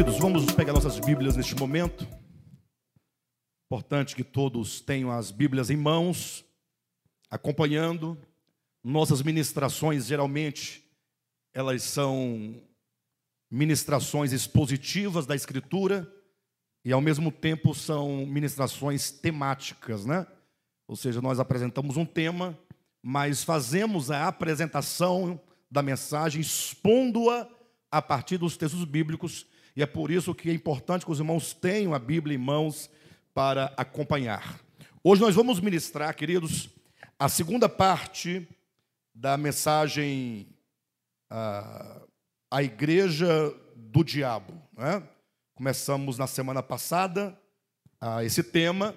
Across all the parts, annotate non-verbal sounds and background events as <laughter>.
Queridos, vamos pegar nossas Bíblias neste momento. Importante que todos tenham as Bíblias em mãos, acompanhando. Nossas ministrações, geralmente, elas são ministrações expositivas da Escritura e, ao mesmo tempo, são ministrações temáticas, né? Ou seja, nós apresentamos um tema, mas fazemos a apresentação da mensagem expondo-a a partir dos textos bíblicos, e é por isso que é importante que os irmãos tenham a Bíblia em mãos para acompanhar. Hoje nós vamos ministrar, queridos, a segunda parte da mensagem a, a Igreja do Diabo. Né? Começamos na semana passada esse tema,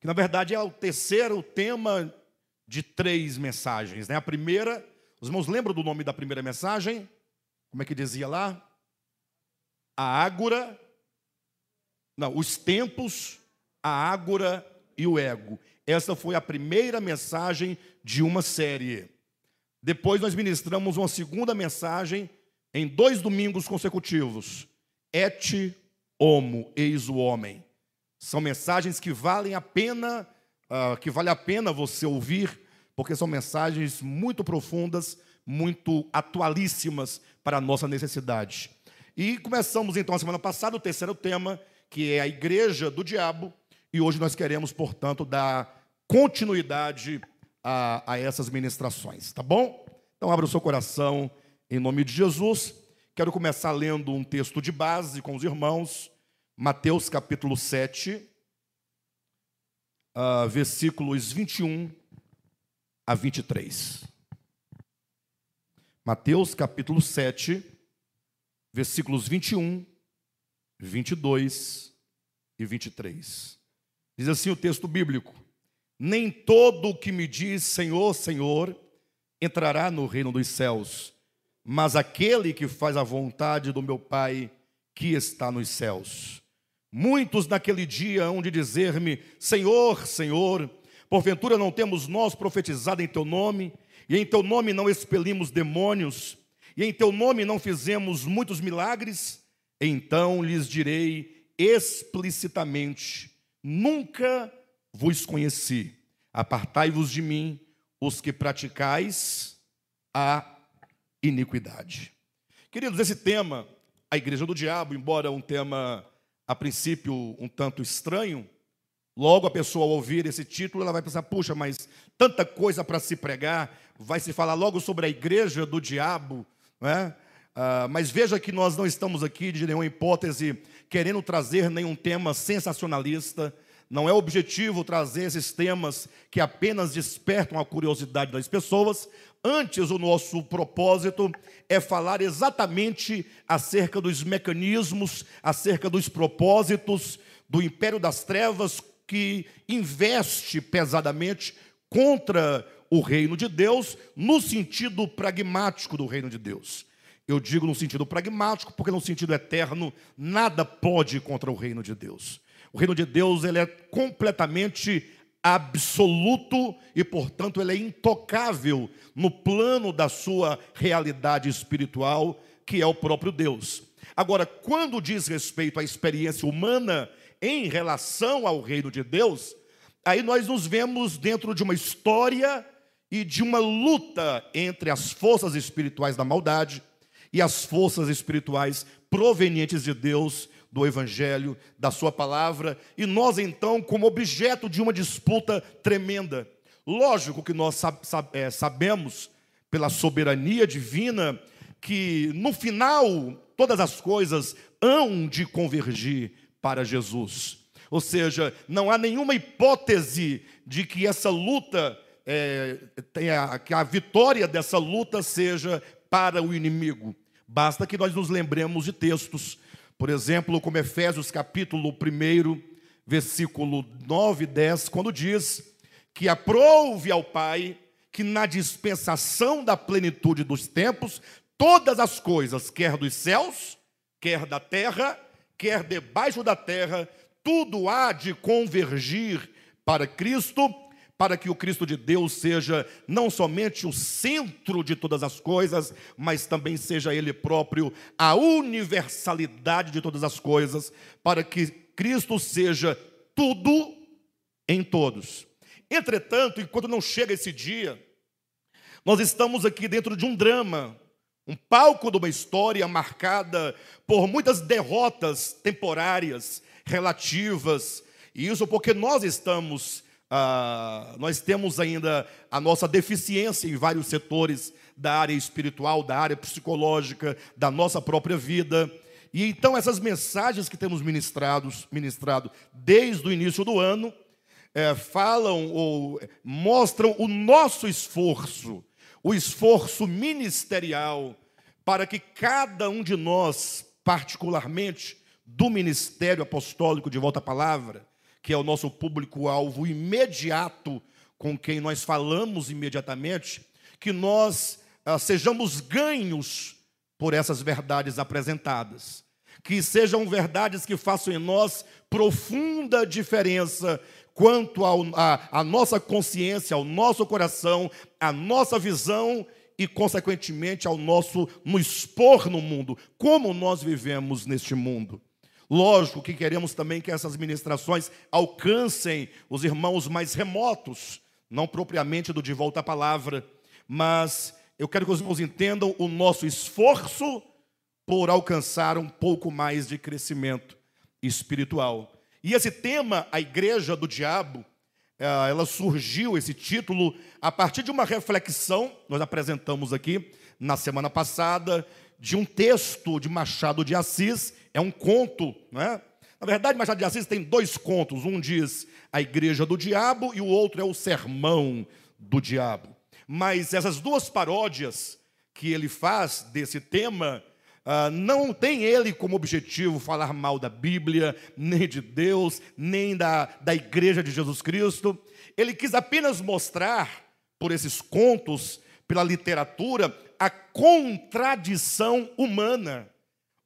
que na verdade é o terceiro tema de três mensagens. Né? A primeira, os irmãos lembram do nome da primeira mensagem? Como é que dizia lá? A ágora, não, os tempos, a ágora e o ego. Essa foi a primeira mensagem de uma série. Depois nós ministramos uma segunda mensagem em dois domingos consecutivos. Et homo, eis o homem. São mensagens que valem a pena, uh, que vale a pena você ouvir, porque são mensagens muito profundas, muito atualíssimas para a nossa necessidade. E começamos então a semana passada o terceiro tema, que é a igreja do diabo, e hoje nós queremos, portanto, dar continuidade a, a essas ministrações, tá bom? Então, abra o seu coração em nome de Jesus. Quero começar lendo um texto de base com os irmãos, Mateus capítulo 7, uh, ah, versículos 21 a 23. Mateus capítulo 7, versículos 21, 22 e 23. Diz assim o texto bíblico: Nem todo o que me diz Senhor, Senhor, entrará no reino dos céus, mas aquele que faz a vontade do meu Pai que está nos céus. Muitos naquele dia hão de dizer-me: Senhor, Senhor, porventura não temos nós profetizado em teu nome, e em teu nome não expelimos demônios, e em teu nome não fizemos muitos milagres? Então lhes direi explicitamente: Nunca vos conheci. Apartai-vos de mim, os que praticais a iniquidade. Queridos, esse tema, a igreja do diabo, embora um tema a princípio um tanto estranho, logo a pessoa ao ouvir esse título, ela vai pensar: puxa, mas tanta coisa para se pregar, vai se falar logo sobre a igreja do diabo, não é? Ah, mas veja que nós não estamos aqui de nenhuma hipótese querendo trazer nenhum tema sensacionalista, não é objetivo trazer esses temas que apenas despertam a curiosidade das pessoas. Antes, o nosso propósito é falar exatamente acerca dos mecanismos, acerca dos propósitos do império das trevas que investe pesadamente contra o reino de Deus, no sentido pragmático do reino de Deus. Eu digo no sentido pragmático, porque no sentido eterno, nada pode contra o reino de Deus. O reino de Deus ele é completamente absoluto e, portanto, ele é intocável no plano da sua realidade espiritual, que é o próprio Deus. Agora, quando diz respeito à experiência humana em relação ao reino de Deus, aí nós nos vemos dentro de uma história e de uma luta entre as forças espirituais da maldade e as forças espirituais provenientes de Deus do Evangelho, da Sua palavra, e nós então, como objeto de uma disputa tremenda. Lógico que nós é, sabemos, pela soberania divina, que no final todas as coisas hão de convergir para Jesus. Ou seja, não há nenhuma hipótese de que essa luta, é, tenha, que a vitória dessa luta seja para o inimigo. Basta que nós nos lembremos de textos por exemplo, como Efésios capítulo 1, versículo 9 e 10, quando diz que aprouve ao Pai que na dispensação da plenitude dos tempos, todas as coisas, quer dos céus, quer da terra, quer debaixo da terra, tudo há de convergir para Cristo, para que o Cristo de Deus seja não somente o centro de todas as coisas, mas também seja Ele próprio a universalidade de todas as coisas, para que Cristo seja tudo em todos. Entretanto, enquanto não chega esse dia, nós estamos aqui dentro de um drama, um palco de uma história marcada por muitas derrotas temporárias, relativas, e isso porque nós estamos, ah, nós temos ainda a nossa deficiência em vários setores da área espiritual, da área psicológica, da nossa própria vida. E então essas mensagens que temos ministrados, ministrado desde o início do ano, é, falam ou mostram o nosso esforço, o esforço ministerial, para que cada um de nós, particularmente do ministério apostólico de volta à palavra, que é o nosso público-alvo imediato com quem nós falamos imediatamente, que nós ah, sejamos ganhos por essas verdades apresentadas. Que sejam verdades que façam em nós profunda diferença quanto à nossa consciência, ao nosso coração, à nossa visão e, consequentemente, ao nosso nos expor no mundo, como nós vivemos neste mundo. Lógico que queremos também que essas ministrações alcancem os irmãos mais remotos, não propriamente do de volta à palavra, mas eu quero que os irmãos entendam o nosso esforço por alcançar um pouco mais de crescimento espiritual. E esse tema, a igreja do diabo, eh, ela surgiu, esse título, a partir de uma reflexão, nós apresentamos aqui na semana passada, de um texto de Machado de Assis, é um conto, não é? Na verdade, Machado de Assis tem dois contos, um diz a igreja do diabo e o outro é o sermão do diabo. Mas essas duas paródias que ele faz desse tema, Uh, não tem ele como objetivo falar mal da Bíblia, nem de Deus, nem da, da igreja de Jesus Cristo. Ele quis apenas mostrar, por esses contos, pela literatura, a contradição humana.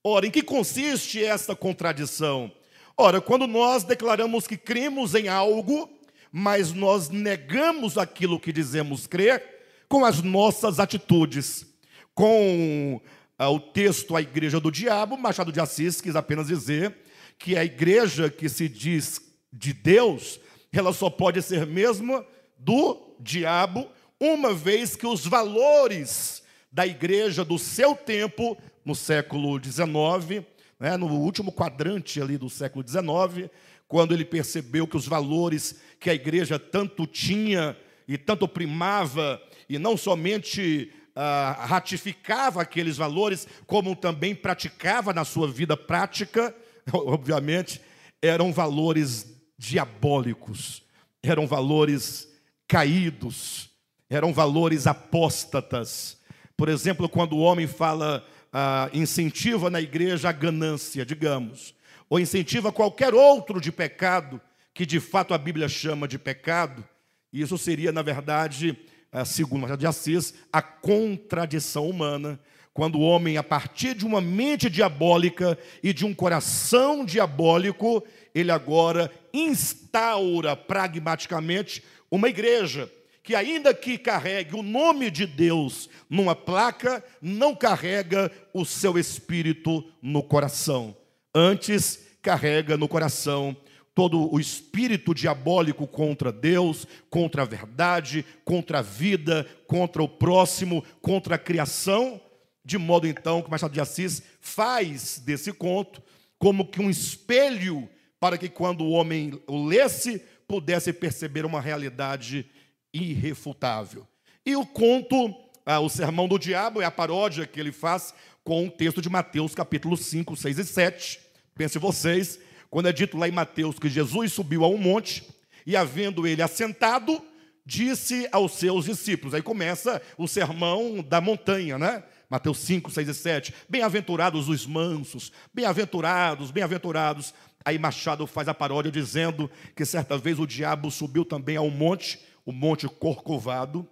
Ora, em que consiste essa contradição? Ora, quando nós declaramos que cremos em algo, mas nós negamos aquilo que dizemos crer com as nossas atitudes, com o texto A Igreja do Diabo, Machado de Assis quis apenas dizer que a igreja que se diz de Deus, ela só pode ser mesmo do diabo, uma vez que os valores da igreja do seu tempo, no século XIX, né, no último quadrante ali do século XIX, quando ele percebeu que os valores que a igreja tanto tinha e tanto primava, e não somente ah, ratificava aqueles valores, como também praticava na sua vida prática, <laughs> obviamente, eram valores diabólicos, eram valores caídos, eram valores apóstatas. Por exemplo, quando o homem fala, ah, incentiva na igreja a ganância, digamos, ou incentiva qualquer outro de pecado, que de fato a Bíblia chama de pecado, isso seria, na verdade, é, segundo Machado de Assis, a contradição humana, quando o homem, a partir de uma mente diabólica e de um coração diabólico, ele agora instaura pragmaticamente uma igreja que, ainda que carregue o nome de Deus numa placa, não carrega o seu espírito no coração. Antes, carrega no coração todo o espírito diabólico contra Deus, contra a verdade, contra a vida, contra o próximo, contra a criação, de modo então que Machado de Assis faz desse conto como que um espelho para que quando o homem o lesse pudesse perceber uma realidade irrefutável. E o conto, ah, o Sermão do Diabo, é a paródia que ele faz com o texto de Mateus, capítulo 5, 6 e 7. Pense vocês, quando é dito lá em Mateus que Jesus subiu a um monte e, havendo ele assentado, disse aos seus discípulos. Aí começa o sermão da montanha, né? Mateus 5, 6 e 7. Bem-aventurados os mansos, bem-aventurados, bem-aventurados. Aí Machado faz a paródia dizendo que certa vez o diabo subiu também a um monte, o Monte Corcovado,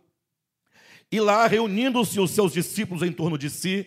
e lá, reunindo-se os seus discípulos em torno de si,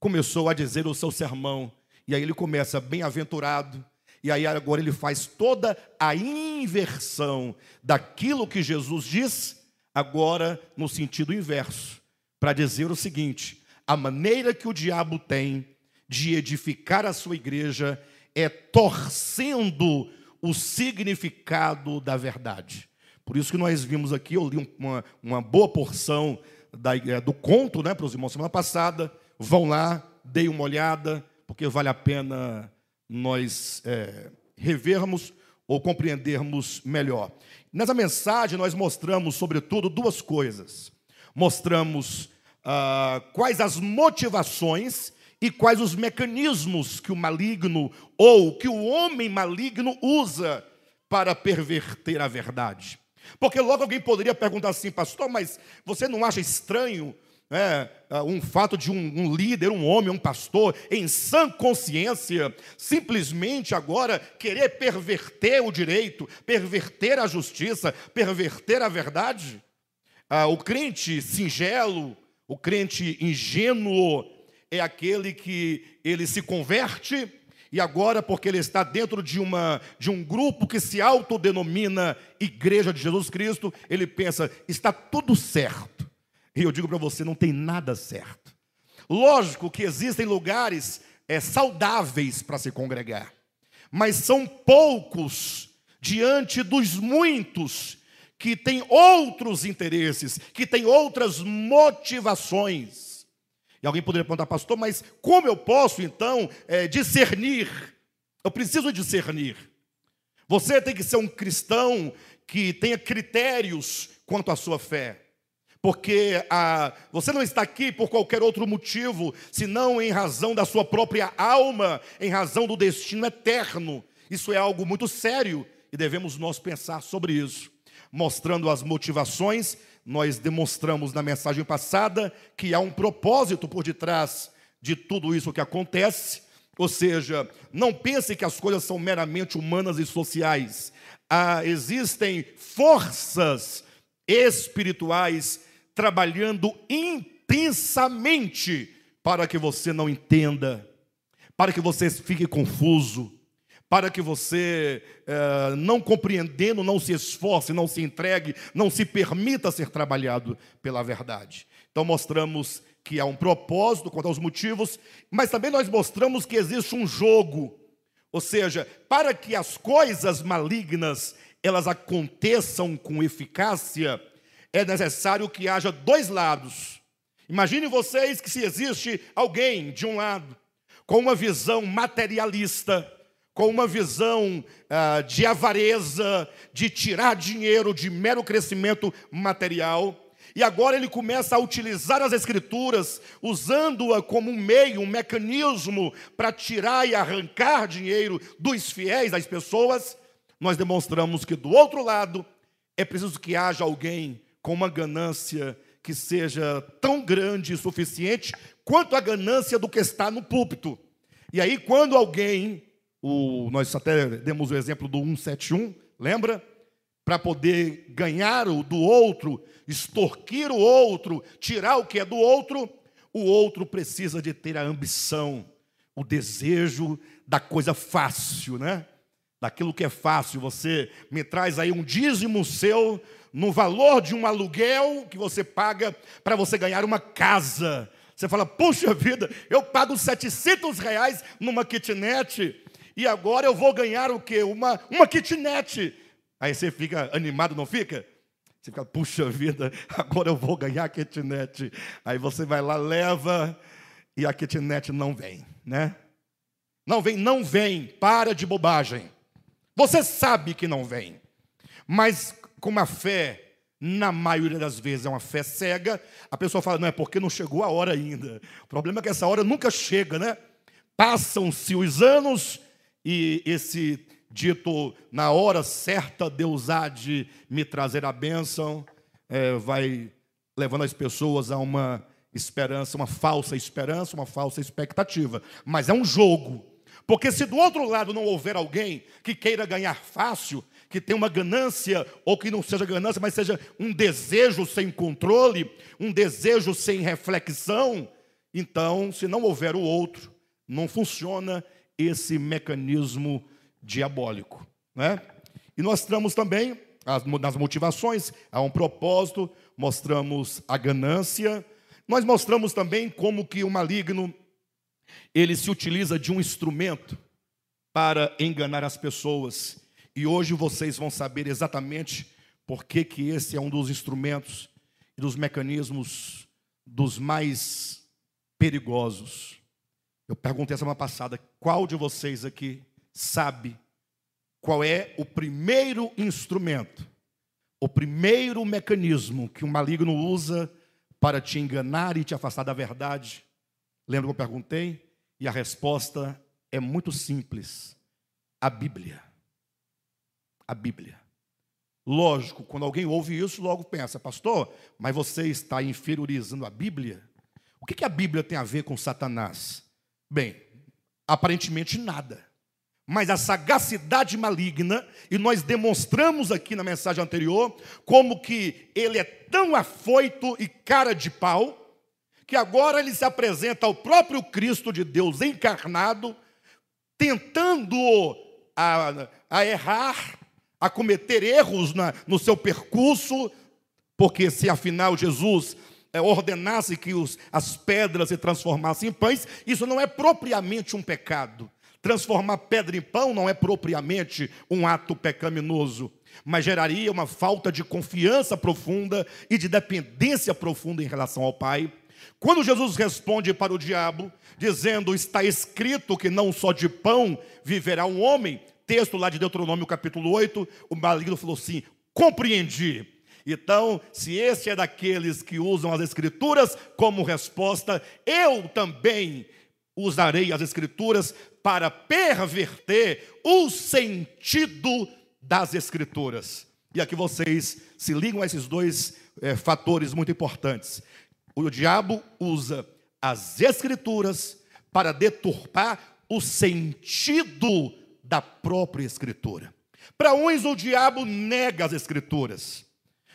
começou a dizer o seu sermão. E aí ele começa: Bem-aventurado e aí agora ele faz toda a inversão daquilo que Jesus diz, agora no sentido inverso, para dizer o seguinte: a maneira que o diabo tem de edificar a sua igreja é torcendo o significado da verdade. Por isso que nós vimos aqui, eu li uma, uma boa porção da, é, do conto né, para os irmãos semana passada. Vão lá, deem uma olhada, porque vale a pena nós é, revermos ou compreendermos melhor. Nessa mensagem, nós mostramos, sobretudo, duas coisas. Mostramos ah, quais as motivações e quais os mecanismos que o maligno ou que o homem maligno usa para perverter a verdade. Porque logo alguém poderia perguntar assim, pastor, mas você não acha estranho é, um fato de um, um, líder, um homem, um pastor, em sã consciência, simplesmente agora querer perverter o direito, perverter a justiça, perverter a verdade? Ah, o crente singelo, o crente ingênuo, é aquele que ele se converte e agora, porque ele está dentro de, uma, de um grupo que se autodenomina Igreja de Jesus Cristo, ele pensa, está tudo certo. E eu digo para você, não tem nada certo. Lógico que existem lugares é, saudáveis para se congregar, mas são poucos diante dos muitos que têm outros interesses, que têm outras motivações. E alguém poderia perguntar, pastor, mas como eu posso então é, discernir? Eu preciso discernir. Você tem que ser um cristão que tenha critérios quanto à sua fé. Porque a, você não está aqui por qualquer outro motivo, senão em razão da sua própria alma, em razão do destino eterno. Isso é algo muito sério e devemos nós pensar sobre isso, mostrando as motivações nós demonstramos na mensagem passada que há um propósito por detrás de tudo isso que acontece. Ou seja, não pense que as coisas são meramente humanas e sociais. Ah, existem forças espirituais trabalhando intensamente para que você não entenda, para que você fique confuso, para que você, é, não compreendendo, não se esforce, não se entregue, não se permita ser trabalhado pela verdade. Então, mostramos que há um propósito quanto aos motivos, mas também nós mostramos que existe um jogo, ou seja, para que as coisas malignas elas aconteçam com eficácia, é necessário que haja dois lados. Imagine vocês que se existe alguém de um lado com uma visão materialista, com uma visão ah, de avareza, de tirar dinheiro, de mero crescimento material. E agora ele começa a utilizar as Escrituras, usando-a como um meio, um mecanismo para tirar e arrancar dinheiro dos fiéis, das pessoas. Nós demonstramos que do outro lado é preciso que haja alguém com uma ganância que seja tão grande e suficiente quanto a ganância do que está no púlpito. E aí, quando alguém o, nós até demos o exemplo do 171, lembra? Para poder ganhar o do outro, extorquir o outro, tirar o que é do outro, o outro precisa de ter a ambição, o desejo da coisa fácil, né? Daquilo que é fácil. Você me traz aí um dízimo seu no valor de um aluguel que você paga para você ganhar uma casa. Você fala, puxa vida, eu pago 700 reais numa kitnet e agora eu vou ganhar o quê? Uma, uma kitnet. Aí você fica animado, não fica? Você fica, puxa vida, <laughs> agora eu vou ganhar a kitnet. Aí você vai lá, leva, e a kitnet não vem, né? Não vem, não vem, para de bobagem. Você sabe que não vem, mas com uma fé, na maioria das vezes é uma fé cega, a pessoa fala, não é porque não chegou a hora ainda. O problema é que essa hora nunca chega, né? Passam-se os anos e esse dito na hora certa Deus há de me trazer a bênção, é, vai levando as pessoas a uma esperança, uma falsa esperança, uma falsa expectativa. Mas é um jogo. Porque se do outro lado não houver alguém que queira ganhar fácil, que tenha uma ganância, ou que não seja ganância, mas seja um desejo sem controle, um desejo sem reflexão, então, se não houver o outro, não funciona esse mecanismo diabólico. Né? E nós mostramos também as, nas motivações, há um propósito, mostramos a ganância, nós mostramos também como que o maligno ele se utiliza de um instrumento para enganar as pessoas. E hoje vocês vão saber exatamente por que, que esse é um dos instrumentos e dos mecanismos dos mais perigosos. Eu perguntei semana passada, qual de vocês aqui sabe qual é o primeiro instrumento, o primeiro mecanismo que o maligno usa para te enganar e te afastar da verdade? Lembra que eu perguntei? E a resposta é muito simples: a Bíblia. A Bíblia. Lógico, quando alguém ouve isso, logo pensa, pastor, mas você está inferiorizando a Bíblia? O que a Bíblia tem a ver com Satanás? Bem, aparentemente nada. Mas a sagacidade maligna, e nós demonstramos aqui na mensagem anterior, como que ele é tão afoito e cara de pau, que agora ele se apresenta ao próprio Cristo de Deus encarnado, tentando a, a errar, a cometer erros na, no seu percurso, porque se afinal Jesus ordenasse que os, as pedras se transformassem em pães, isso não é propriamente um pecado. Transformar pedra em pão não é propriamente um ato pecaminoso, mas geraria uma falta de confiança profunda e de dependência profunda em relação ao Pai. Quando Jesus responde para o diabo, dizendo: Está escrito que não só de pão viverá um homem, texto lá de Deuteronômio capítulo 8, o maligno falou assim: compreendi. Então, se esse é daqueles que usam as Escrituras como resposta, eu também usarei as Escrituras para perverter o sentido das Escrituras. E aqui vocês se ligam a esses dois é, fatores muito importantes. O diabo usa as Escrituras para deturpar o sentido da própria Escritura. Para uns, o diabo nega as Escrituras,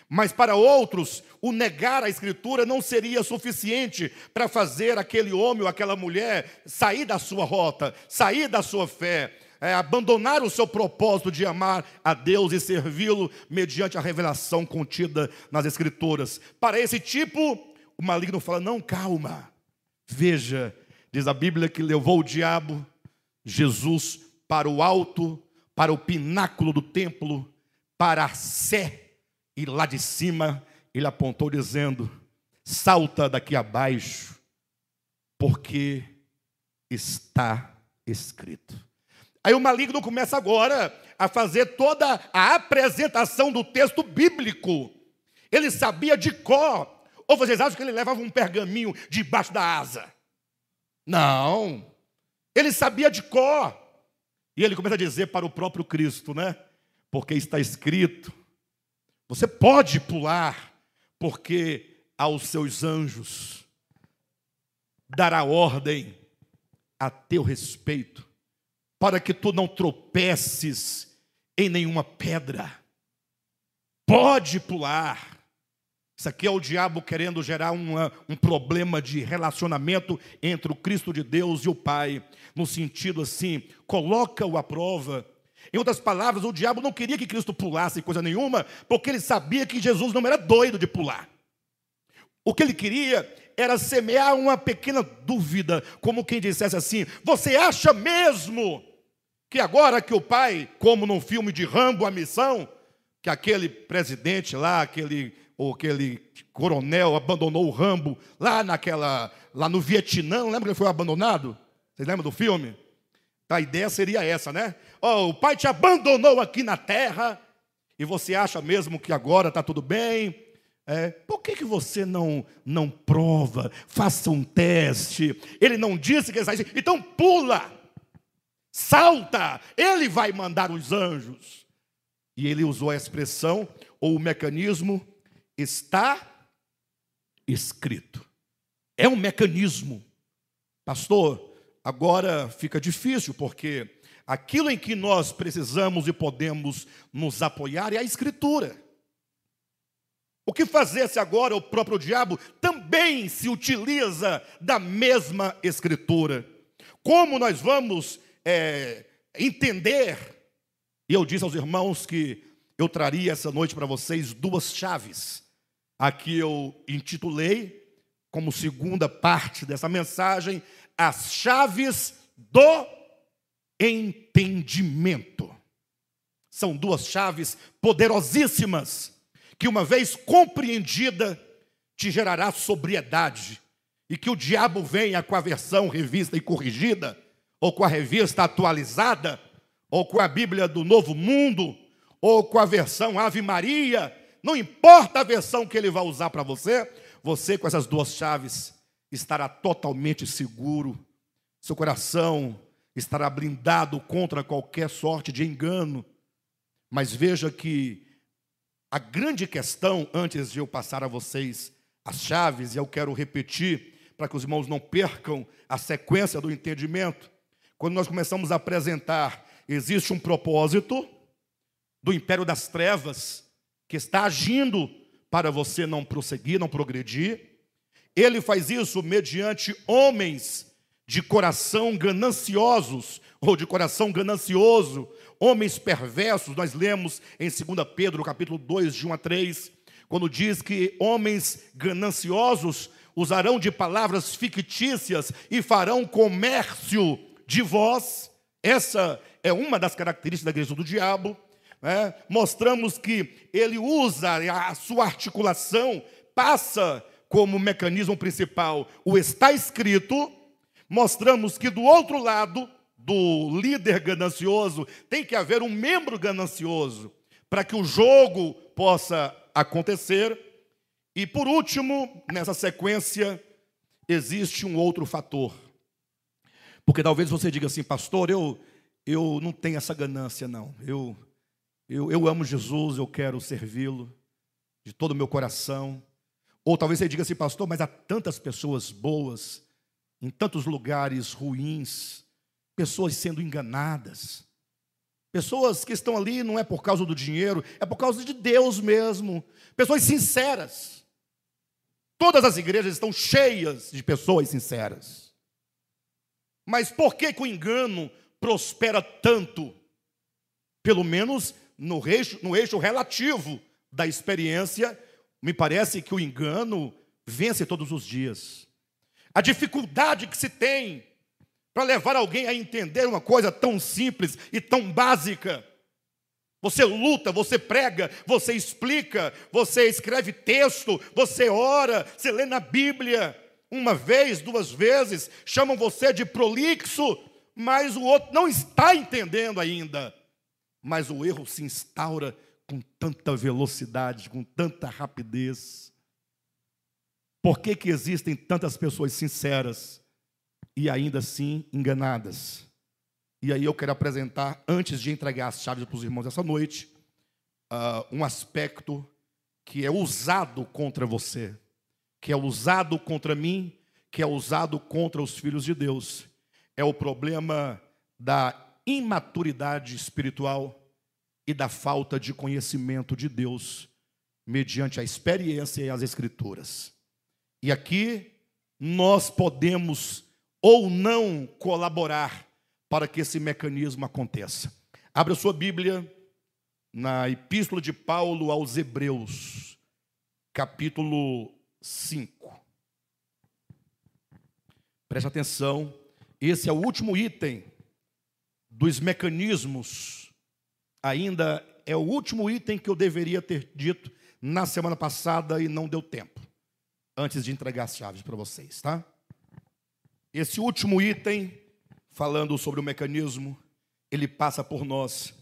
mas para outros, o negar a Escritura não seria suficiente para fazer aquele homem ou aquela mulher sair da sua rota, sair da sua fé, é, abandonar o seu propósito de amar a Deus e servi-lo mediante a revelação contida nas Escrituras. Para esse tipo, o maligno fala: não, calma, veja, diz a Bíblia que levou o diabo, Jesus para o alto, para o pináculo do templo, para a sé, e lá de cima ele apontou dizendo: salta daqui abaixo, porque está escrito. Aí o maligno começa agora a fazer toda a apresentação do texto bíblico. Ele sabia de cor. Ou vocês acham que ele levava um pergaminho debaixo da asa? Não. Ele sabia de cor. E ele começa a dizer para o próprio Cristo, né? Porque está escrito: você pode pular, porque aos seus anjos dará ordem a teu respeito, para que tu não tropeces em nenhuma pedra. Pode pular. Isso aqui é o diabo querendo gerar uma, um problema de relacionamento entre o Cristo de Deus e o Pai, no sentido assim, coloca-o à prova. Em outras palavras, o diabo não queria que Cristo pulasse coisa nenhuma, porque ele sabia que Jesus não era doido de pular. O que ele queria era semear uma pequena dúvida, como quem dissesse assim: Você acha mesmo que agora que o pai, como num filme de Rambo, a missão, que aquele presidente lá, aquele ou aquele coronel abandonou o Rambo lá naquela, lá no Vietnã, lembra que ele foi abandonado? Vocês lembram do filme? A ideia seria essa, né? Oh, o pai te abandonou aqui na terra e você acha mesmo que agora está tudo bem? É, por que, que você não, não prova? Faça um teste. Ele não disse que ele saísse, então pula, salta, ele vai mandar os anjos. E ele usou a expressão ou o mecanismo está escrito. É um mecanismo. Pastor, agora fica difícil, porque aquilo em que nós precisamos e podemos nos apoiar é a Escritura. O que fazer se agora o próprio diabo também se utiliza da mesma Escritura? Como nós vamos é, entender E eu disse aos irmãos que eu traria essa noite para vocês duas chaves. Aqui eu intitulei, como segunda parte dessa mensagem, as chaves do entendimento. São duas chaves poderosíssimas que, uma vez compreendida, te gerará sobriedade. E que o diabo venha com a versão revista e corrigida, ou com a revista atualizada, ou com a Bíblia do Novo Mundo, ou com a versão Ave Maria, não importa a versão que ele vai usar para você, você com essas duas chaves estará totalmente seguro, seu coração estará blindado contra qualquer sorte de engano. Mas veja que a grande questão, antes de eu passar a vocês as chaves, e eu quero repetir, para que os irmãos não percam a sequência do entendimento. Quando nós começamos a apresentar, existe um propósito do império das trevas que está agindo para você não prosseguir, não progredir. Ele faz isso mediante homens de coração gananciosos ou de coração ganancioso, homens perversos. Nós lemos em 2 Pedro, capítulo 2, de 1 a 3, quando diz que homens gananciosos usarão de palavras fictícias e farão comércio de vós. Essa é uma das características da igreja do diabo. Né? Mostramos que ele usa a sua articulação, passa como mecanismo principal o está escrito. Mostramos que do outro lado do líder ganancioso tem que haver um membro ganancioso para que o jogo possa acontecer. E por último, nessa sequência, existe um outro fator. Porque talvez você diga assim, pastor, eu, eu não tenho essa ganância, não. Eu, eu, eu amo Jesus, eu quero servi-lo de todo o meu coração. Ou talvez você diga assim, pastor, mas há tantas pessoas boas, em tantos lugares ruins, pessoas sendo enganadas. Pessoas que estão ali não é por causa do dinheiro, é por causa de Deus mesmo. Pessoas sinceras. Todas as igrejas estão cheias de pessoas sinceras. Mas por que, que o engano prospera tanto? Pelo menos no eixo, no eixo relativo da experiência, me parece que o engano vence todos os dias. A dificuldade que se tem para levar alguém a entender uma coisa tão simples e tão básica você luta, você prega, você explica, você escreve texto, você ora, você lê na Bíblia. Uma vez, duas vezes, chamam você de prolixo, mas o outro não está entendendo ainda. Mas o erro se instaura com tanta velocidade, com tanta rapidez. Por que, que existem tantas pessoas sinceras e ainda assim enganadas? E aí eu quero apresentar, antes de entregar as chaves para os irmãos essa noite, uh, um aspecto que é usado contra você, que é usado contra mim, que é usado contra os filhos de Deus. É o problema da imaturidade espiritual e da falta de conhecimento de Deus mediante a experiência e as escrituras. E aqui nós podemos ou não colaborar para que esse mecanismo aconteça. Abra sua Bíblia na Epístola de Paulo aos Hebreus, capítulo 5. Preste atenção, esse é o último item dos mecanismos, ainda é o último item que eu deveria ter dito na semana passada e não deu tempo, antes de entregar as chaves para vocês, tá? Esse último item falando sobre o mecanismo, ele passa por nós.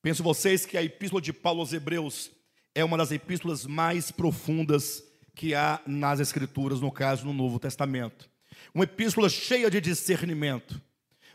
Penso vocês que a epístola de Paulo aos Hebreus é uma das epístolas mais profundas que há nas Escrituras, no caso, no Novo Testamento. Uma epístola cheia de discernimento.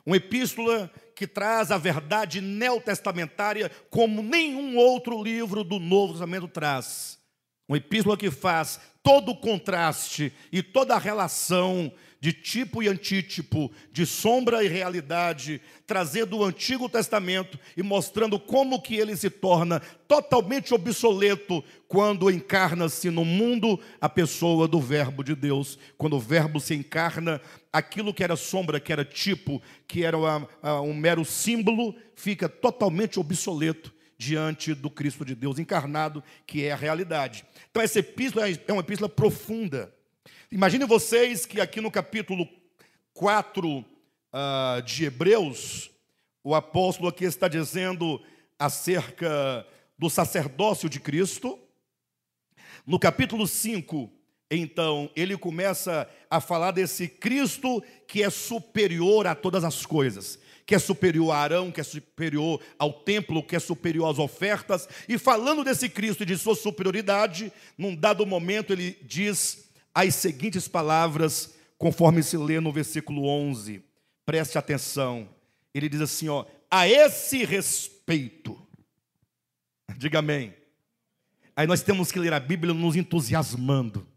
Uma epístola que traz a verdade neotestamentária como nenhum outro livro do Novo Testamento traz. Uma epístola que faz todo o contraste e toda a relação de tipo e antítipo, de sombra e realidade, trazendo o Antigo Testamento e mostrando como que ele se torna totalmente obsoleto quando encarna-se no mundo a pessoa do verbo de Deus. Quando o verbo se encarna, aquilo que era sombra, que era tipo, que era um mero símbolo, fica totalmente obsoleto diante do Cristo de Deus encarnado, que é a realidade. Então essa epístola é uma epístola profunda Imagine vocês que aqui no capítulo 4 uh, ah, de Hebreus, o apóstolo aqui está dizendo acerca do sacerdócio de Cristo. No capítulo 5, então, ele começa a falar desse Cristo que é superior a todas as coisas, que é superior a Arão, que é superior ao templo, que é superior às ofertas. E falando desse Cristo e de sua superioridade, num dado momento ele diz as seguintes palavras, conforme se lê no versículo 11. Preste atenção. Ele diz assim, ó: "A esse respeito". Diga amém. Aí nós temos que ler a Bíblia nos entusiasmando.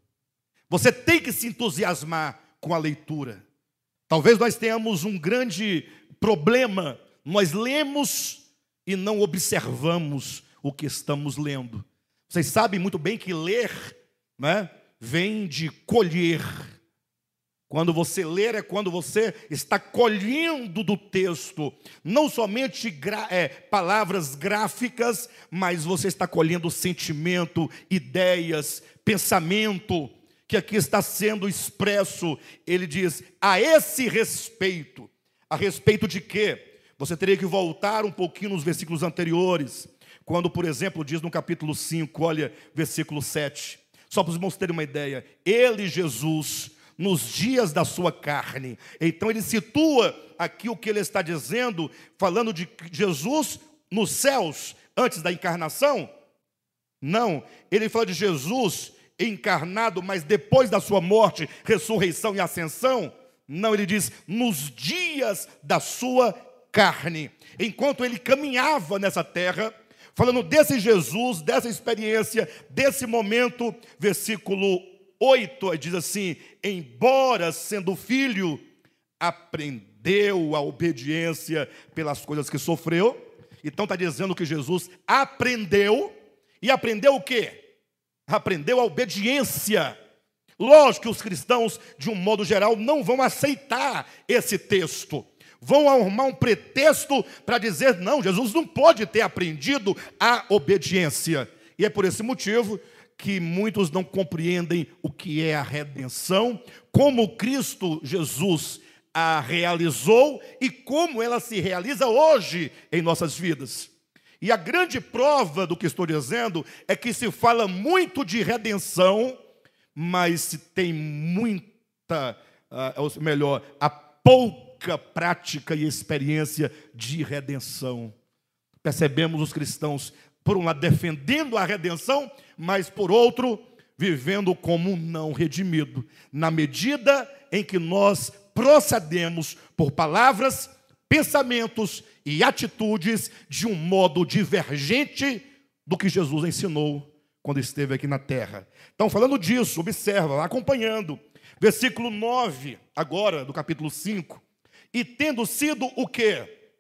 Você tem que se entusiasmar com a leitura. Talvez nós tenhamos um grande problema. Nós lemos e não observamos o que estamos lendo. Vocês sabem muito bem que ler, né? vem de colher. Quando você ler é quando você está colhendo do texto, não somente é, palavras gráficas, mas você está colhendo sentimento, ideias, pensamento, que aqui está sendo expresso. Ele diz: a esse respeito, a respeito de quê? Você teria que voltar um pouquinho nos versículos anteriores, quando, por exemplo, diz no capítulo 5, olha, versículo 7. Só para os irmãos terem uma ideia, ele, Jesus, nos dias da sua carne. Então ele situa aqui o que ele está dizendo, falando de Jesus nos céus, antes da encarnação. Não, ele fala de Jesus encarnado, mas depois da sua morte, ressurreição e ascensão. Não, ele diz nos dias da sua carne. Enquanto ele caminhava nessa terra, falando desse Jesus, dessa experiência, desse momento, versículo 8 diz assim: Embora sendo filho, aprendeu a obediência pelas coisas que sofreu. Então está dizendo que Jesus aprendeu, e aprendeu o quê? Aprendeu a obediência. Lógico que os cristãos, de um modo geral, não vão aceitar esse texto vão arrumar um pretexto para dizer: não, Jesus não pode ter aprendido a obediência. E é por esse motivo que muitos não compreendem o que é a redenção, como Cristo Jesus a realizou e como ela se realiza hoje em nossas vidas. E a grande prova do que estou dizendo é que se fala muito de redenção, mas se tem muita, uh, ou melhor, a pouca prática e experiência de redenção. Percebemos os cristãos, por um lado, defendendo a redenção, mas por outro, vivendo como um não redimido, na medida em que nós procedemos por palavras, pensamentos e atitudes de um modo divergente do que Jesus ensinou quando esteve aqui na terra. Então, falando disso, observa, acompanhando, versículo 9, agora, do capítulo 5 e tendo sido o quê?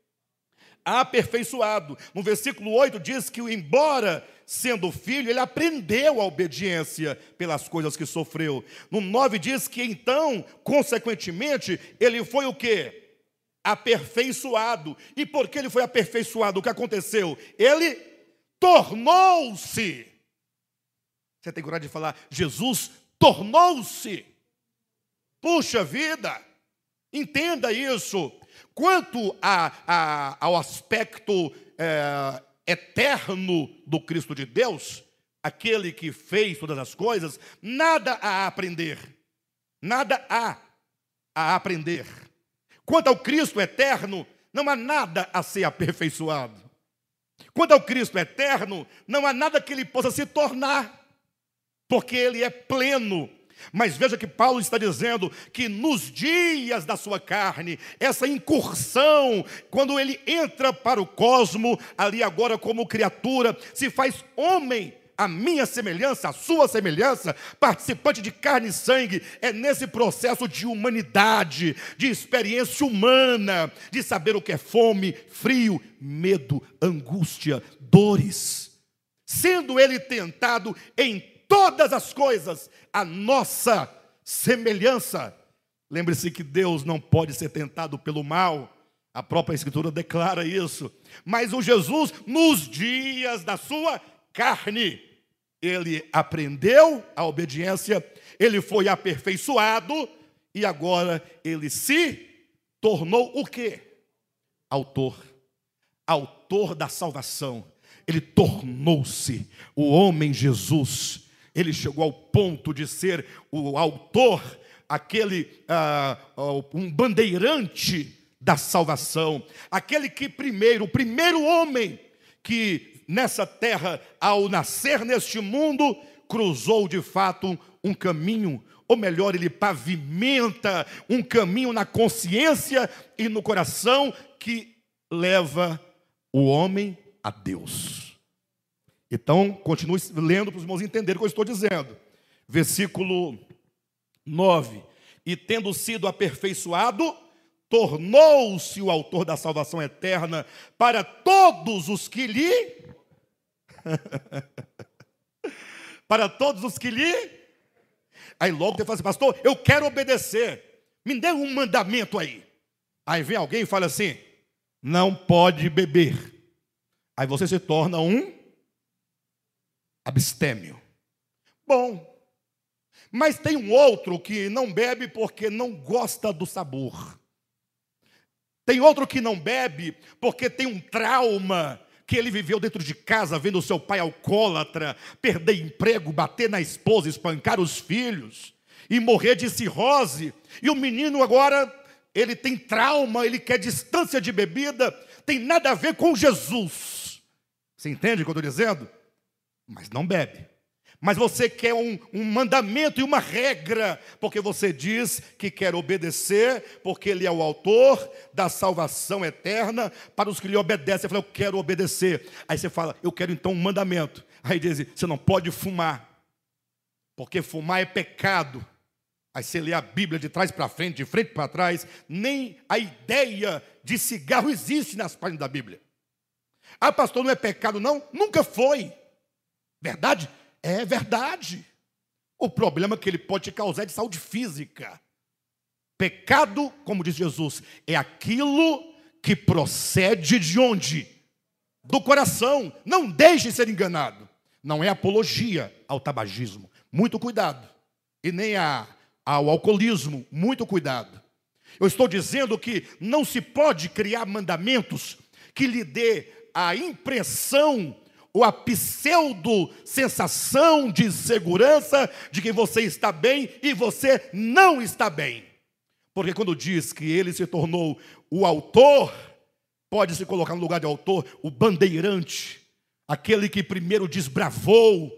Aperfeiçoado. No versículo 8 diz que, embora sendo filho, ele aprendeu a obediência pelas coisas que sofreu. No 9 diz que então, consequentemente, ele foi o quê? Aperfeiçoado. E por que ele foi aperfeiçoado? O que aconteceu? Ele tornou-se. Você tem coragem de falar, Jesus tornou-se. Puxa vida! Entenda isso. Quanto a, a, ao aspecto é, eterno do Cristo de Deus, aquele que fez todas as coisas, nada a aprender. Nada há a aprender. Quanto ao Cristo eterno, não há nada a ser aperfeiçoado. Quanto ao Cristo eterno, não há nada que ele possa se tornar, porque ele é pleno mas veja que Paulo está dizendo que nos dias da sua carne, essa incursão, quando ele entra para o cosmo, ali agora como criatura, se faz homem, a minha semelhança, a sua semelhança, participante de carne e sangue, é nesse processo de humanidade, de experiência humana, de saber o que é fome, frio, medo, angústia, dores. Sendo ele tentado em todas as coisas, a nossa semelhança. Lembre-se que Deus não pode ser tentado pelo mal. A própria Escritura declara isso. Mas o Jesus, nos dias da sua carne, ele aprendeu a obediência, ele foi aperfeiçoado e agora ele se tornou o quê? Autor. Autor da salvação. Ele tornou-se o homem Jesus. Ele chegou ao ponto de ser o autor, aquele uh, um bandeirante da salvação, aquele que primeiro, o primeiro homem que nessa terra, ao nascer neste mundo, cruzou de fato um caminho, ou melhor, ele pavimenta um caminho na consciência e no coração que leva o homem a Deus. Então, continue lendo para os irmãos entenderem o que eu estou dizendo. Versículo 9: E tendo sido aperfeiçoado, tornou-se o autor da salvação eterna para todos os que lhe. <laughs> para todos os que lhe. Aí logo você fala assim, pastor, eu quero obedecer. Me dê um mandamento aí. Aí vem alguém e fala assim: não pode beber. Aí você se torna um abstêmio. Bom, mas tem um outro que não bebe porque não gosta do sabor. Tem outro que não bebe porque tem um trauma que ele viveu dentro de casa, vendo seu pai alcoólatra, perder emprego, bater na esposa, espancar os filhos e morrer de cirrose. E o menino agora, ele tem trauma, ele quer distância de bebida, tem nada a ver com Jesus. Você entende o que eu estou dizendo? Mas não bebe mas você quer um, um, mandamento e uma regra, porque você diz que quer obedecer, porque Ele é o autor da salvação eterna para os que lhe obedecem. Você fala, eu quero obedecer. Aí você fala, eu quero então um mandamento. Aí diz, você não pode fumar, porque fumar é pecado. Aí você lê a Bíblia de trás para frente, de frente para trás, nem a ideia de cigarro existe nas páginas da Bíblia. Ah, pastor, não é pecado, não? Nunca foi. Verdade? É verdade. O problema que ele pode te causar é de saúde física. Pecado, como diz Jesus, é aquilo que procede de onde? Do coração. Não deixe ser enganado. Não é apologia ao tabagismo. Muito cuidado. E nem a, ao alcoolismo. Muito cuidado. Eu estou dizendo que não se pode criar mandamentos que lhe dê a impressão ou a pseudo-sensação de segurança de que você está bem e você não está bem. Porque quando diz que ele se tornou o autor, pode se colocar no lugar de autor, o bandeirante, aquele que primeiro desbravou.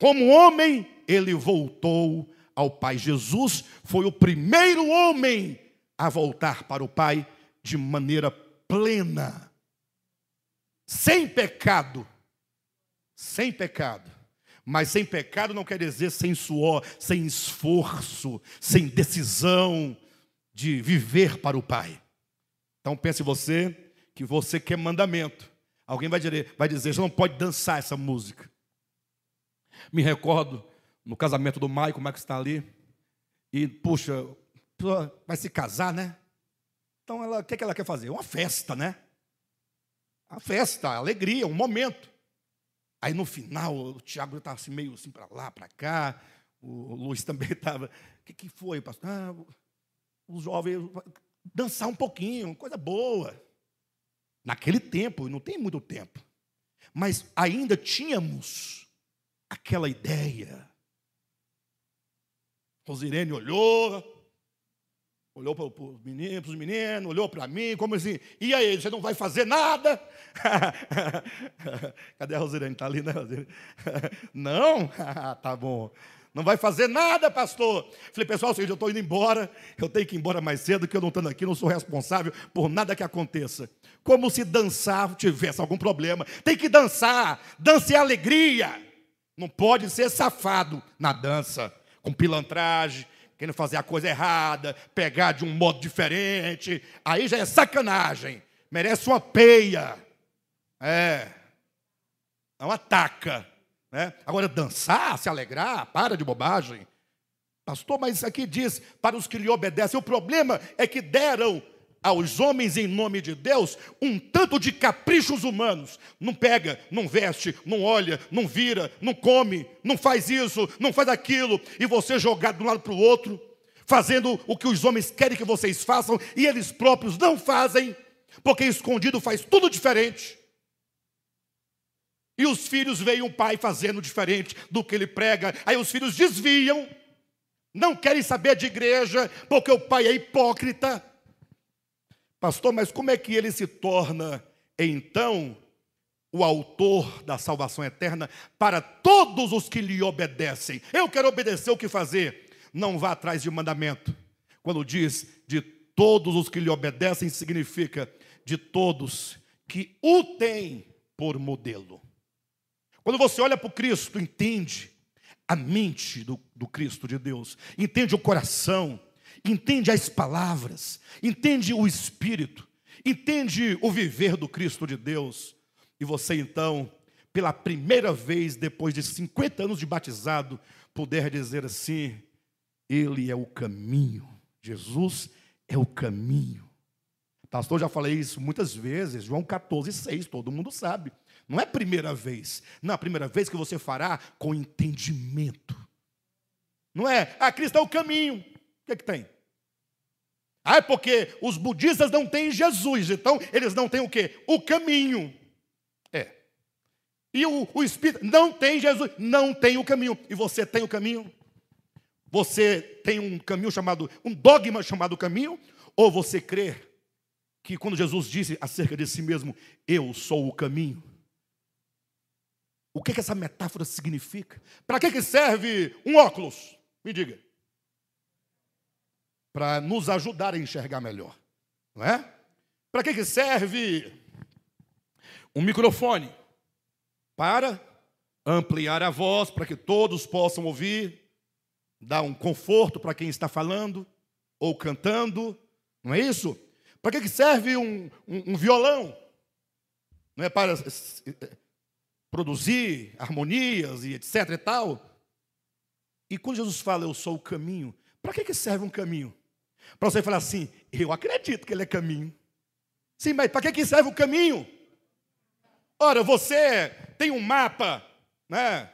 Como homem, ele voltou ao Pai. Jesus foi o primeiro homem a voltar para o Pai de maneira plena, sem pecado sem pecado. Mas sem pecado não quer dizer sem suor, sem esforço, sem decisão de viver para o Pai. Então pense você que você quer mandamento. Alguém vai dizer, vai dizer, você não pode dançar essa música. Me recordo no casamento do Maicon, como é que está ali? E, puxa, vai se casar, né? Então, ela, o que, é que ela quer fazer? Uma festa, né? A festa, a alegria, um momento. Aí no final, o Tiago estava assim, meio assim para lá, para cá. O Luiz <laughs> também estava. O que, que foi, pastor? Ah, os jovens, dançar um pouquinho, coisa boa. Naquele tempo, não tem muito tempo. Mas ainda tínhamos aquela ideia. Rosirene olhou, Olhou para os meninos, meninos, olhou para mim, como assim, e aí, você não vai fazer nada? <laughs> Cadê a Rosirene? Está ali, né, Rosirene? <laughs> não? <laughs> tá bom. Não vai fazer nada, pastor. Falei, pessoal, eu estou indo embora, eu tenho que ir embora mais cedo, que eu não estando aqui, não sou responsável por nada que aconteça. Como se dançar tivesse algum problema. Tem que dançar, dance é alegria. Não pode ser safado na dança, com pilantragem, querendo fazer a coisa errada, pegar de um modo diferente. Aí já é sacanagem. Merece uma peia. É. Não ataca. Né? Agora, dançar, se alegrar, para de bobagem. Pastor, mas aqui diz para os que lhe obedecem. O problema é que deram aos homens em nome de Deus um tanto de caprichos humanos. Não pega, não veste, não olha, não vira, não come, não faz isso, não faz aquilo, e você jogado de um lado para o outro, fazendo o que os homens querem que vocês façam e eles próprios não fazem, porque escondido faz tudo diferente. E os filhos veem o pai fazendo diferente do que ele prega, aí os filhos desviam, não querem saber de igreja, porque o pai é hipócrita. Pastor, mas como é que ele se torna, então, o autor da salvação eterna para todos os que lhe obedecem? Eu quero obedecer o que fazer. Não vá atrás de mandamento. Quando diz de todos os que lhe obedecem, significa de todos que o têm por modelo. Quando você olha para o Cristo, entende a mente do, do Cristo de Deus, entende o coração, entende as palavras, entende o espírito, entende o viver do Cristo de Deus. E você então, pela primeira vez depois de 50 anos de batizado, puder dizer assim: Ele é o caminho. Jesus é o caminho. Pastor, já falei isso muitas vezes, João 14, 6, todo mundo sabe. Não é a primeira vez. Não é a primeira vez que você fará com entendimento. Não é, ah, Cristo é o caminho que, é que tem? Ah, é porque os budistas não têm Jesus, então eles não têm o quê? O caminho. É. E o, o Espírito não tem Jesus, não tem o caminho. E você tem o caminho? Você tem um caminho chamado, um dogma chamado caminho? Ou você crê que quando Jesus disse acerca de si mesmo, eu sou o caminho? O que, que essa metáfora significa? Para que, que serve um óculos? Me diga para nos ajudar a enxergar melhor, não é? Para que, que serve um microfone? Para ampliar a voz, para que todos possam ouvir, dar um conforto para quem está falando ou cantando, não é isso? Para que, que serve um, um, um violão? Não é para produzir harmonias e etc e tal? E quando Jesus fala, eu sou o caminho, para que, que serve um caminho? Para você falar assim, eu acredito que ele é caminho. Sim, mas para que serve o caminho? Ora, você tem um mapa, né?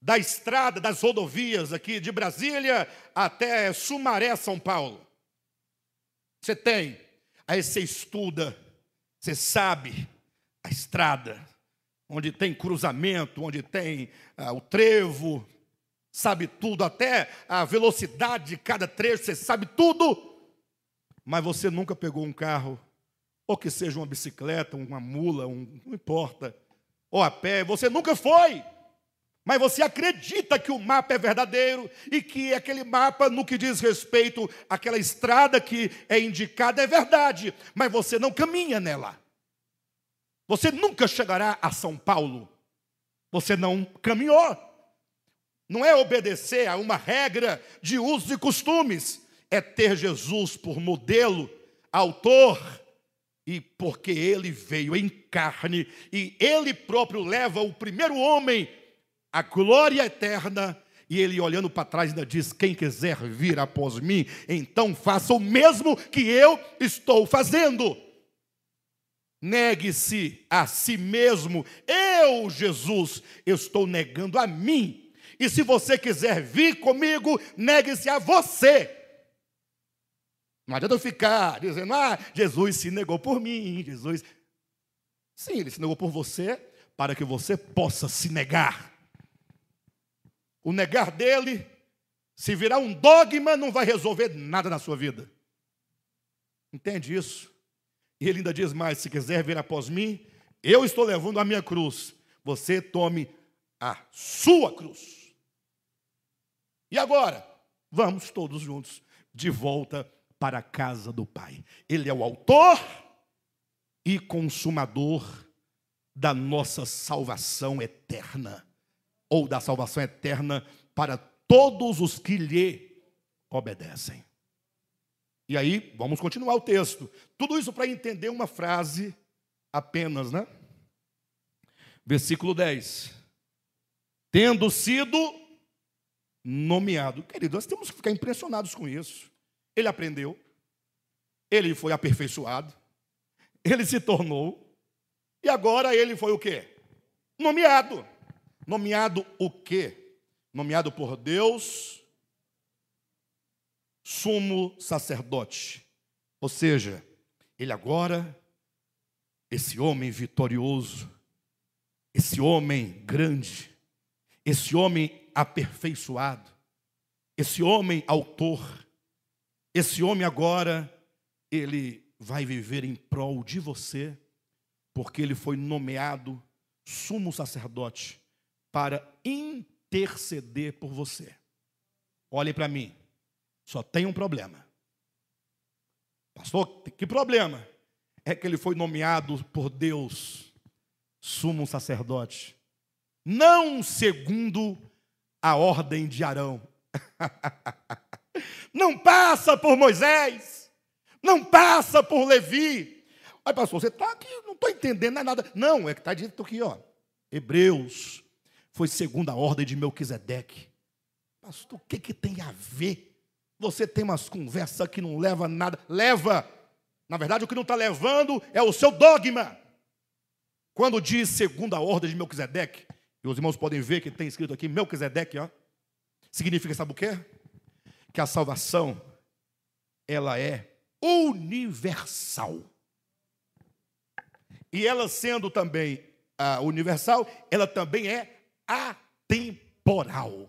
Da estrada, das rodovias aqui de Brasília até Sumaré, São Paulo. Você tem. Aí você estuda, você sabe a estrada, onde tem cruzamento, onde tem ah, o trevo, sabe tudo, até a velocidade de cada trecho, você sabe tudo, mas você nunca pegou um carro, ou que seja uma bicicleta, uma mula, um, não importa, ou a pé, você nunca foi. Mas você acredita que o mapa é verdadeiro e que aquele mapa, no que diz respeito àquela estrada que é indicada, é verdade, mas você não caminha nela. Você nunca chegará a São Paulo. Você não caminhou não é obedecer a uma regra de usos e costumes, é ter Jesus por modelo, autor, e porque ele veio em carne e ele próprio leva o primeiro homem à glória eterna. E ele olhando para trás ainda diz: Quem quiser vir após mim, então faça o mesmo que eu estou fazendo. Negue-se a si mesmo. Eu, Jesus, estou negando a mim e se você quiser vir comigo, negue-se a você. Não adianta eu ficar dizendo, ah, Jesus se negou por mim, Jesus. Sim, ele se negou por você, para que você possa se negar. O negar dele, se virar um dogma, não vai resolver nada na sua vida. Entende isso? E ele ainda diz mais: se quiser vir após mim, eu estou levando a minha cruz. Você tome a sua cruz. E agora? Vamos todos juntos de volta para a casa do Pai. Ele é o autor e consumador da nossa salvação eterna. ou da salvação eterna para todos os que lhe obedecem. E aí, vamos continuar o texto. Tudo isso para entender uma frase apenas, né? Versículo 10. Tendo sido nomeado. Querido, nós temos que ficar impressionados com isso. Ele aprendeu, ele foi aperfeiçoado, ele se tornou, e agora ele foi o quê? Nomeado. Nomeado o quê? Nomeado por Deus, sumo sacerdote. Ou seja, ele agora, esse homem vitorioso, esse homem grande, esse homem aperfeiçoado, esse homem autor, esse homem agora, ele vai viver em prol de você, porque ele foi nomeado sumo sacerdote para interceder por você. Olhe para mim, só tem um problema. Pastor, que problema? É que ele foi nomeado por Deus sumo sacerdote, não segundo a ordem de Arão. <laughs> não passa por Moisés, não passa por Levi. Aí, pastor, você está aqui, não estou entendendo é nada. Não, é que está dito aqui, ó. Hebreus foi segundo a ordem de Melquisedeque. Pastor, o que, que tem a ver? Você tem umas conversas que não leva nada. Leva! Na verdade, o que não está levando é o seu dogma. Quando diz segundo a ordem de Melquisedeque, e os irmãos podem ver que tem escrito aqui Melquisedeque, ó. Significa, sabe o quê? Que a salvação, ela é universal. E ela sendo também a universal, ela também é atemporal.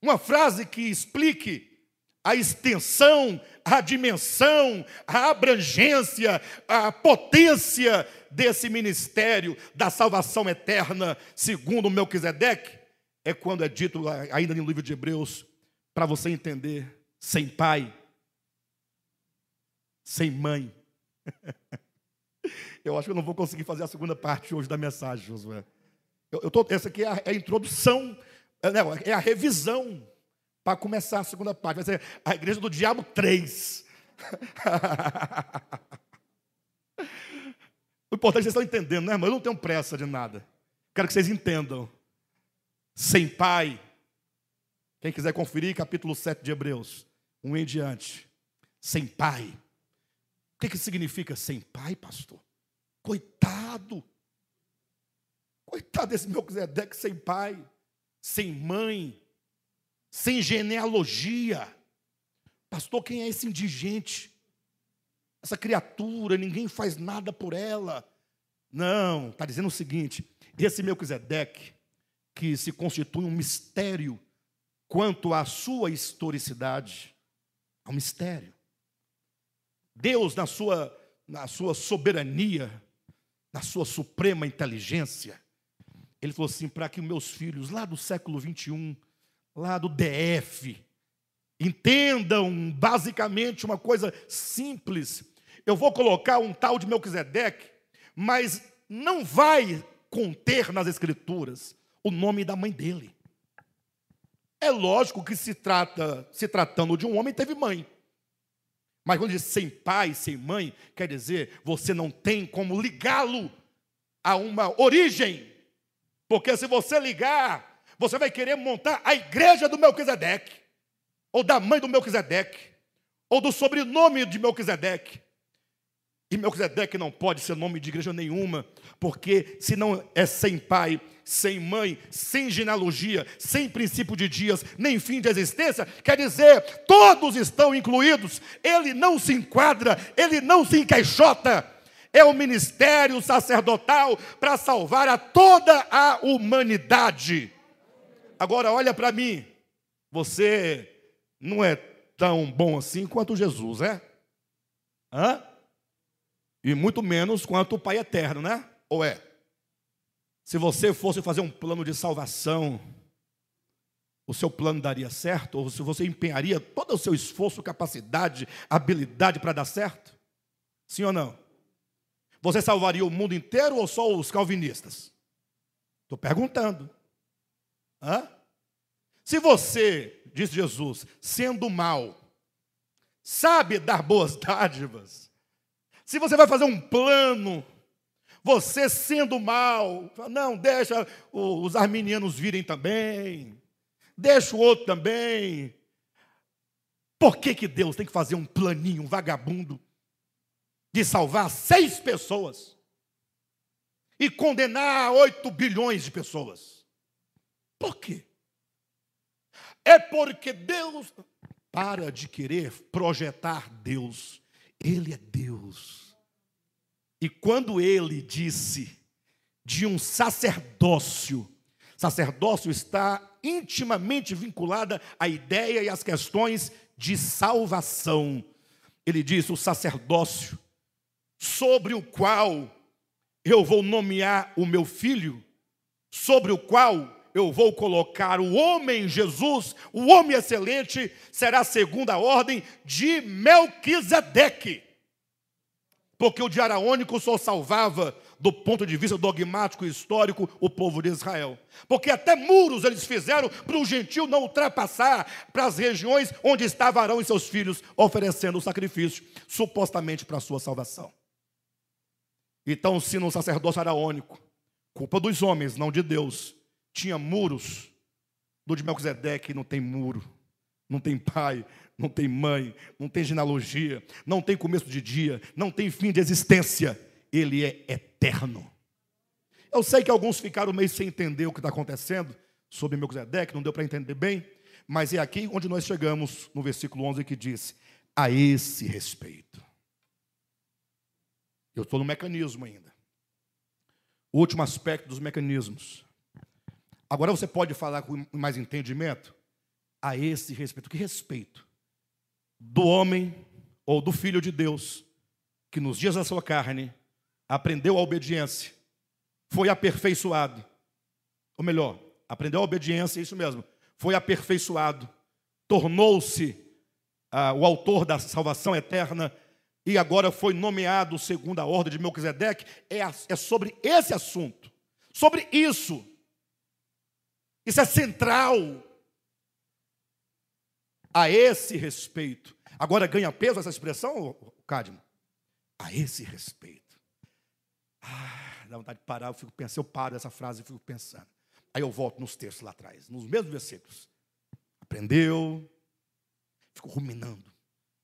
Uma frase que explique a extensão, a dimensão, a abrangência, a potência desse ministério da salvação eterna, segundo Melquisedeque, é quando é dito ainda no livro de Hebreus, para você entender, sem pai, sem mãe. <laughs> Eu acho que eu não vou conseguir fazer a segunda parte hoje da mensagem, Josué. Eu, eu tô, essa aqui é a, é a introdução, é, é a revisão para começar a segunda parte. Vai ser a igreja do diabo 3. <laughs> o importante é que vocês estão entendendo, né, irmão? Eu não tenho pressa de nada. Quero que vocês entendam. Sem pai. Quem quiser conferir, capítulo 7 de Hebreus, um em diante. Sem pai. O que, que significa sem pai, pastor? Coitado. Coitado desse Melquisedeque sem pai, sem mãe, sem genealogia. Pastor, quem é esse indigente? Essa criatura, ninguém faz nada por ela. Não, está dizendo o seguinte: esse Melquisedeque, que se constitui um mistério quanto à sua historicidade, é um mistério. Deus, na sua, na sua soberania, na sua suprema inteligência, ele falou assim: para que meus filhos, lá do século 21, lá do DF, entendam basicamente uma coisa simples. Eu vou colocar um tal de Melquisedeque, mas não vai conter nas escrituras o nome da mãe dele. É lógico que se trata, se tratando de um homem, teve mãe. Mas quando diz sem pai, sem mãe, quer dizer, você não tem como ligá-lo a uma origem. Porque se você ligar, você vai querer montar a igreja do Melquisedeque, ou da mãe do Melquisedeque, ou do sobrenome de Melquisedeque. E Melquisedeque não pode ser nome de igreja nenhuma, porque se não é sem pai, sem mãe, sem genealogia, sem princípio de dias, nem fim de existência, quer dizer, todos estão incluídos, ele não se enquadra, ele não se encaixota. É o ministério sacerdotal para salvar a toda a humanidade. Agora olha para mim, você não é tão bom assim quanto Jesus, é? Hã? E muito menos quanto o Pai eterno, né? Ou é? Se você fosse fazer um plano de salvação, o seu plano daria certo? Ou se você empenharia todo o seu esforço, capacidade, habilidade para dar certo? Sim ou não? Você salvaria o mundo inteiro ou só os calvinistas? Estou perguntando. Hã? Se você, diz Jesus, sendo mal, sabe dar boas <laughs> dádivas, se você vai fazer um plano, você sendo mal, não, deixa os arminianos virem também, deixa o outro também. Por que, que Deus tem que fazer um planinho, um vagabundo, de salvar seis pessoas e condenar oito bilhões de pessoas? Por quê? É porque Deus para de querer projetar Deus. Ele é Deus. E quando ele disse de um sacerdócio, sacerdócio está intimamente vinculada à ideia e às questões de salvação. Ele diz: o sacerdócio, sobre o qual eu vou nomear o meu filho, sobre o qual eu vou colocar o homem Jesus, o homem excelente, será a ordem de Melquisedeque. Porque o de Araônico só salvava, do ponto de vista dogmático e histórico, o povo de Israel. Porque até muros eles fizeram para o gentil não ultrapassar para as regiões onde estavam Arão e seus filhos, oferecendo o sacrifício, supostamente para a sua salvação. Então, se no sacerdócio araônico, culpa dos homens, não de Deus, tinha muros. Do de Melquisedeque não tem muro, não tem pai, não tem mãe, não tem genealogia, não tem começo de dia, não tem fim de existência. Ele é eterno. Eu sei que alguns ficaram meio sem entender o que está acontecendo sobre Melquisedeque, não deu para entender bem, mas é aqui onde nós chegamos no versículo 11 que diz: A esse respeito. Eu estou no mecanismo ainda. O último aspecto dos mecanismos. Agora você pode falar com mais entendimento a esse respeito. Que respeito? Do homem ou do filho de Deus, que nos dias da sua carne aprendeu a obediência, foi aperfeiçoado. Ou melhor, aprendeu a obediência, isso mesmo, foi aperfeiçoado, tornou-se ah, o autor da salvação eterna e agora foi nomeado segundo a ordem de Melquisedeque. É, é sobre esse assunto, sobre isso isso é central a esse respeito. Agora ganha peso essa expressão, Cadmo? A esse respeito. Ah, dá vontade de parar, eu fico pensando, eu paro essa frase e fico pensando. Aí eu volto nos textos lá atrás, nos mesmos versículos. Aprendeu, fico ruminando.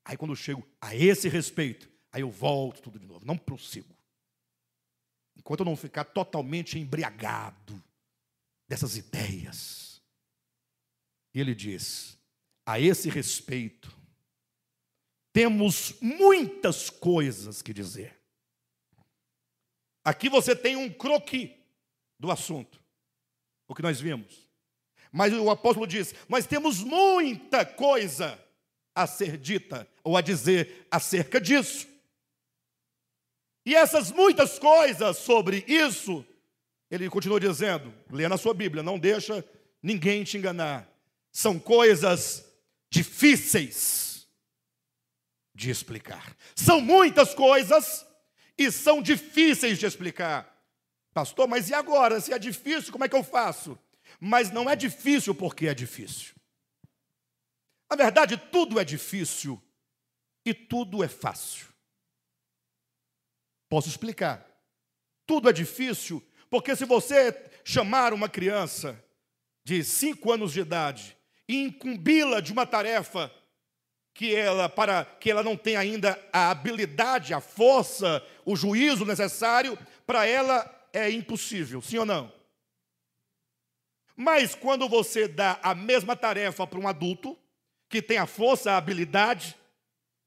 Aí quando eu chego a esse respeito, aí eu volto tudo de novo, não prossigo. Enquanto eu não ficar totalmente embriagado dessas ideias. E ele diz: a esse respeito, temos muitas coisas que dizer. Aqui você tem um croqui do assunto, o que nós vimos. Mas o apóstolo diz: Nós temos muita coisa a ser dita ou a dizer acerca disso. E essas muitas coisas sobre isso ele continua dizendo, lê na sua Bíblia, não deixa ninguém te enganar. São coisas difíceis de explicar. São muitas coisas e são difíceis de explicar. Pastor, mas e agora? Se é difícil, como é que eu faço? Mas não é difícil porque é difícil. Na verdade, tudo é difícil e tudo é fácil. Posso explicar. Tudo é difícil porque se você chamar uma criança de cinco anos de idade e incumbi-la de uma tarefa que ela para que ela não tem ainda a habilidade, a força, o juízo necessário, para ela é impossível, sim ou não? Mas quando você dá a mesma tarefa para um adulto que tem a força, a habilidade,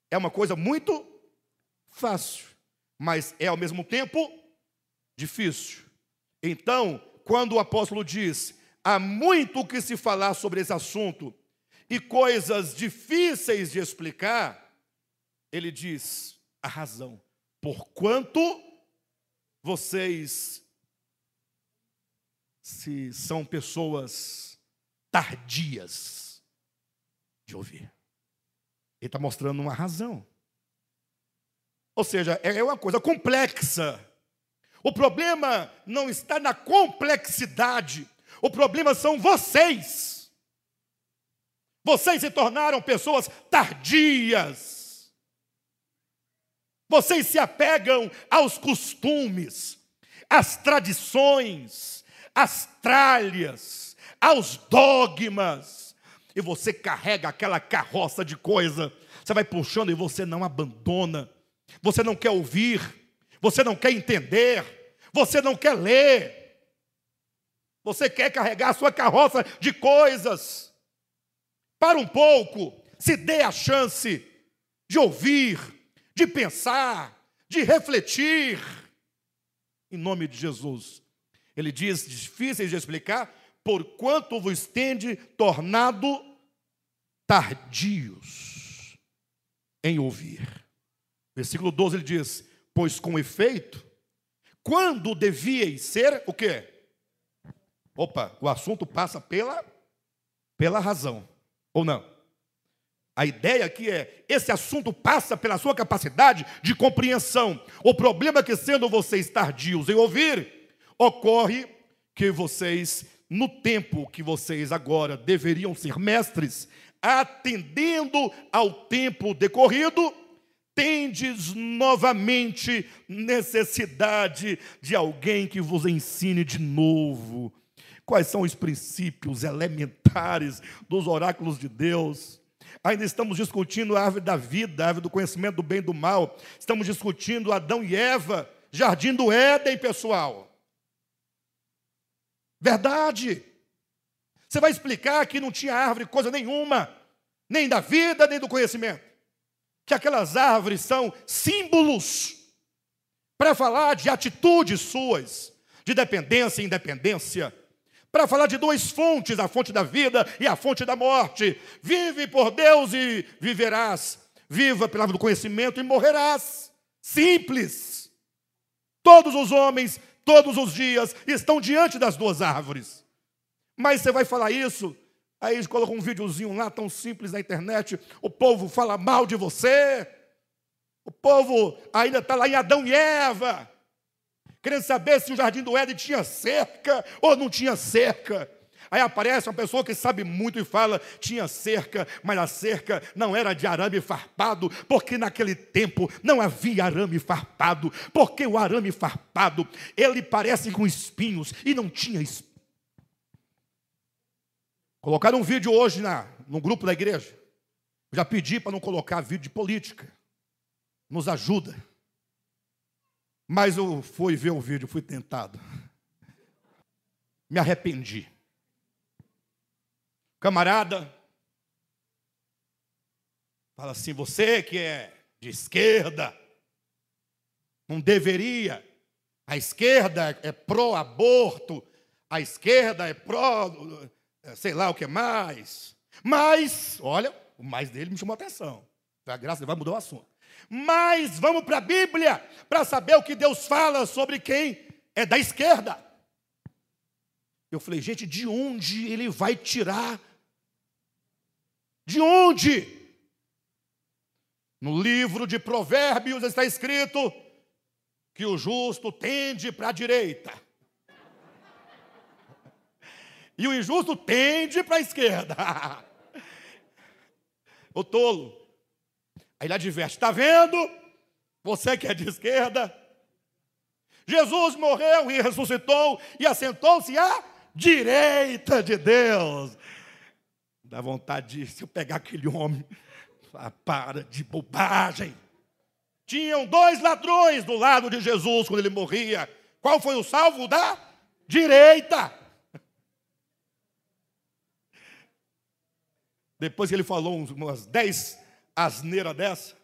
é uma coisa muito fácil, mas é ao mesmo tempo difícil. Então, quando o apóstolo diz: há muito que se falar sobre esse assunto e coisas difíceis de explicar, ele diz a razão. Porquanto vocês se são pessoas tardias de ouvir. Ele está mostrando uma razão. Ou seja, é uma coisa complexa o problema não está na complexidade. O problema são vocês. Vocês se tornaram pessoas tardias. Vocês se apegam aos costumes, às tradições, às tralhas, aos dogmas. E você carrega aquela carroça de coisa. Você vai puxando e você não abandona. Você não quer ouvir. Você não quer entender. Você não quer ler. Você quer carregar a sua carroça de coisas. Para um pouco, se dê a chance de ouvir, de pensar, de refletir. Em nome de Jesus. Ele diz, difíceis de explicar, porquanto vos tende tornado tardios em ouvir. Versículo 12 ele diz: Pois com efeito, quando devíeis ser o quê? Opa, o assunto passa pela, pela razão, ou não? A ideia aqui é: esse assunto passa pela sua capacidade de compreensão. O problema é que, sendo vocês tardios em ouvir, ocorre que vocês, no tempo que vocês agora deveriam ser mestres, atendendo ao tempo decorrido, tendes novamente necessidade de alguém que vos ensine de novo quais são os princípios elementares dos oráculos de Deus. Ainda estamos discutindo a árvore da vida, a árvore do conhecimento do bem e do mal. Estamos discutindo Adão e Eva, jardim do Éden, pessoal. Verdade. Você vai explicar que não tinha árvore coisa nenhuma, nem da vida, nem do conhecimento. Que aquelas árvores são símbolos para falar de atitudes suas, de dependência e independência, para falar de duas fontes, a fonte da vida e a fonte da morte. Vive por Deus e viverás. Viva pela do conhecimento e morrerás. Simples. Todos os homens, todos os dias, estão diante das duas árvores. Mas você vai falar isso, aí coloca um videozinho lá tão simples na internet, o povo fala mal de você. O povo ainda está lá em Adão e Eva querendo saber se o jardim do Éden tinha cerca ou não tinha cerca. Aí aparece uma pessoa que sabe muito e fala: tinha cerca, mas a cerca não era de arame farpado, porque naquele tempo não havia arame farpado, porque o arame farpado ele parece com espinhos e não tinha espinhos. Colocaram um vídeo hoje na, no grupo da igreja. Já pedi para não colocar vídeo de política. Nos ajuda. Mas eu fui ver o vídeo, fui tentado. Me arrependi. Camarada, fala assim: você que é de esquerda, não deveria. A esquerda é pró-aborto, a esquerda é pró, sei lá o que mais. Mas, olha, o mais dele me chamou a atenção. A graça vai mudar o assunto. Mas vamos para a Bíblia para saber o que Deus fala sobre quem é da esquerda. Eu falei, gente, de onde ele vai tirar? De onde? No livro de Provérbios está escrito que o justo tende para a direita. E o injusto tende para a esquerda. <laughs> o tolo Aí ele adverte: está vendo? Você que é de esquerda. Jesus morreu e ressuscitou e assentou-se à direita de Deus. Dá vontade de, se eu pegar aquele homem, falar, para de bobagem. Tinham dois ladrões do lado de Jesus quando ele morria. Qual foi o salvo da direita? Depois que ele falou umas dez asneira dessa,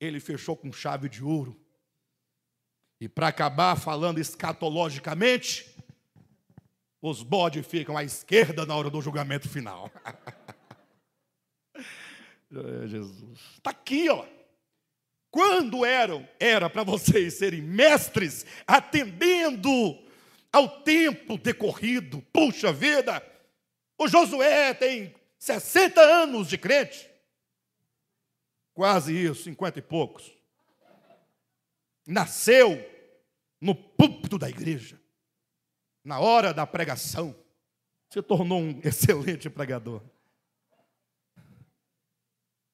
ele fechou com chave de ouro. E para acabar falando escatologicamente, os bodes ficam à esquerda na hora do julgamento final. <laughs> é, Jesus. Está aqui, ó. Quando eram, era para vocês serem mestres, atendendo ao tempo decorrido. Puxa vida, o Josué tem 60 anos de crente. Quase isso, cinquenta e poucos. Nasceu no púlpito da igreja, na hora da pregação, se tornou um excelente pregador.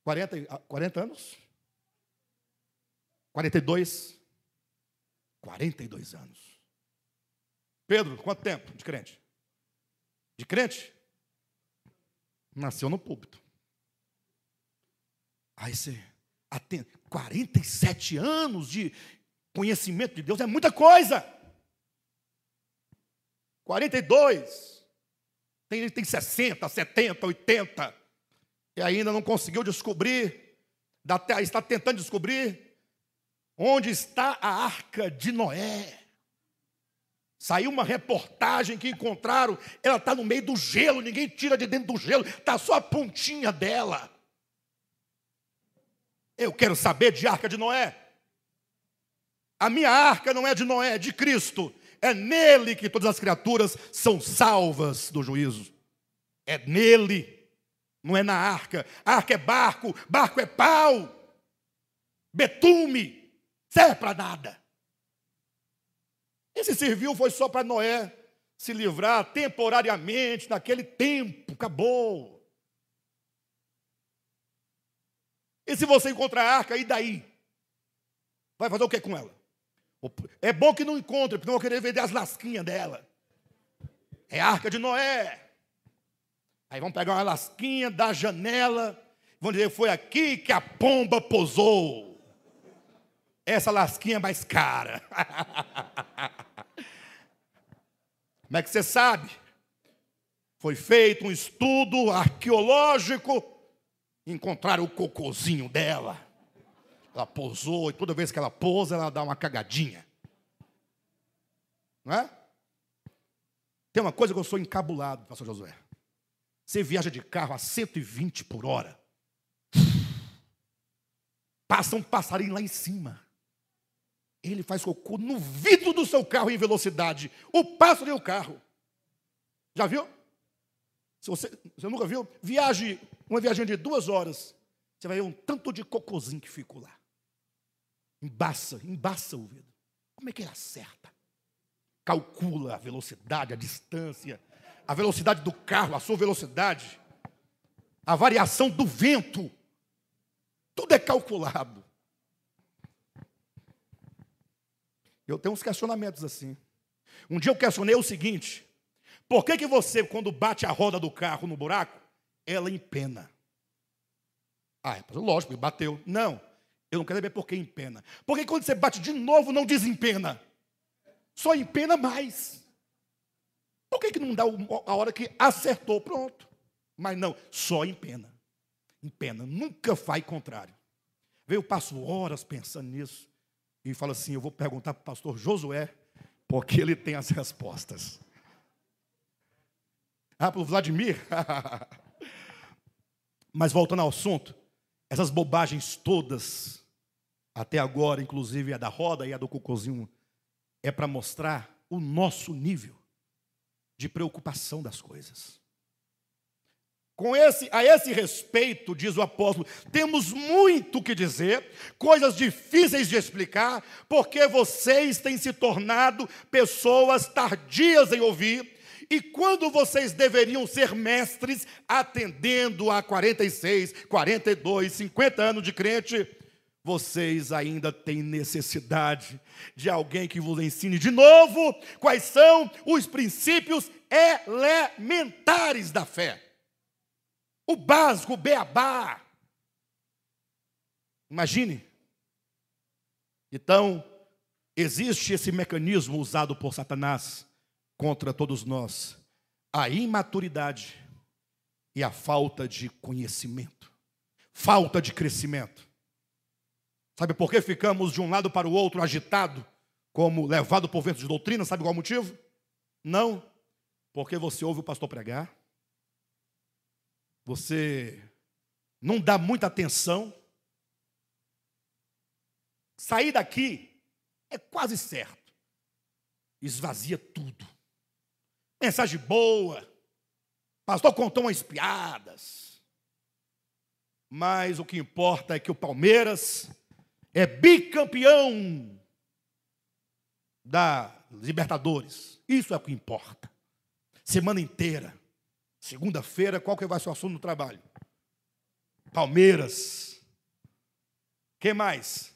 40, 40 anos? 42? 42 anos. Pedro, quanto tempo de crente? De crente? Nasceu no púlpito. Aí você atende. 47 anos de conhecimento de Deus é muita coisa. 42. Tem, tem 60, 70, 80. E ainda não conseguiu descobrir, está tentando descobrir onde está a arca de Noé. Saiu uma reportagem que encontraram, ela está no meio do gelo, ninguém tira de dentro do gelo, está só a pontinha dela. Eu quero saber de arca de Noé. A minha arca não é de Noé, é de Cristo. É nele que todas as criaturas são salvas do juízo. É nele, não é na arca. Arca é barco, barco é pau, betume, serve para nada. Esse serviu foi só para Noé se livrar temporariamente, naquele tempo, acabou. E se você encontrar a arca, e daí? Vai fazer o que com ela? É bom que não encontre, porque não vou querer vender as lasquinhas dela. É a arca de Noé. Aí vão pegar uma lasquinha da janela, vão dizer: foi aqui que a pomba pousou. Essa lasquinha é mais cara. <laughs> Como é que você sabe? Foi feito um estudo arqueológico, encontraram o cocôzinho dela. Ela pousou, e toda vez que ela pousa, ela dá uma cagadinha. Não é? Tem uma coisa que eu sou encabulado, pastor Josué. Você viaja de carro a 120 por hora. Passa um passarinho lá em cima. Ele faz cocô no vidro do seu carro em velocidade. O pássaro e o carro. Já viu? Se você, você nunca viu? Viagem, uma viagem de duas horas. Você vai ver um tanto de cocôzinho que ficou lá. Embaça, embaça o vidro. Como é que ele acerta? Calcula a velocidade, a distância, a velocidade do carro, a sua velocidade, a variação do vento. Tudo é calculado. Eu tenho uns questionamentos assim. Um dia eu questionei o seguinte: por que, que você, quando bate a roda do carro no buraco, ela empena? Ah, lógico, bateu. Não. Eu não quero saber por que empena. Porque quando você bate de novo, não desempena. Só empena mais. Por que, que não dá a hora que acertou? Pronto. Mas não, só empena. Empena. Nunca faz contrário. Eu passo horas pensando nisso. E falo assim: eu vou perguntar para o pastor Josué, porque ele tem as respostas. Ah, para o Vladimir? <laughs> Mas voltando ao assunto, essas bobagens todas até agora, inclusive a da roda e a do cocôzinho, é para mostrar o nosso nível de preocupação das coisas. Com esse, a esse respeito, diz o apóstolo, temos muito que dizer, coisas difíceis de explicar, porque vocês têm se tornado pessoas tardias em ouvir, e quando vocês deveriam ser mestres, atendendo a 46, 42, 50 anos de crente, vocês ainda têm necessidade de alguém que vos ensine de novo quais são os princípios elementares da fé. O básico, o beabá. Imagine. Então, existe esse mecanismo usado por Satanás contra todos nós: a imaturidade e a falta de conhecimento, falta de crescimento. Sabe por que ficamos de um lado para o outro agitado, como levado por vento de doutrina? Sabe qual é o motivo? Não, porque você ouve o pastor pregar, você não dá muita atenção. Sair daqui é quase certo. Esvazia tudo. Mensagem boa. Pastor contou umas piadas. Mas o que importa é que o Palmeiras é bicampeão da Libertadores. Isso é o que importa. Semana inteira, Segunda-feira, qual que vai ser o assunto no trabalho? Palmeiras. Quem mais?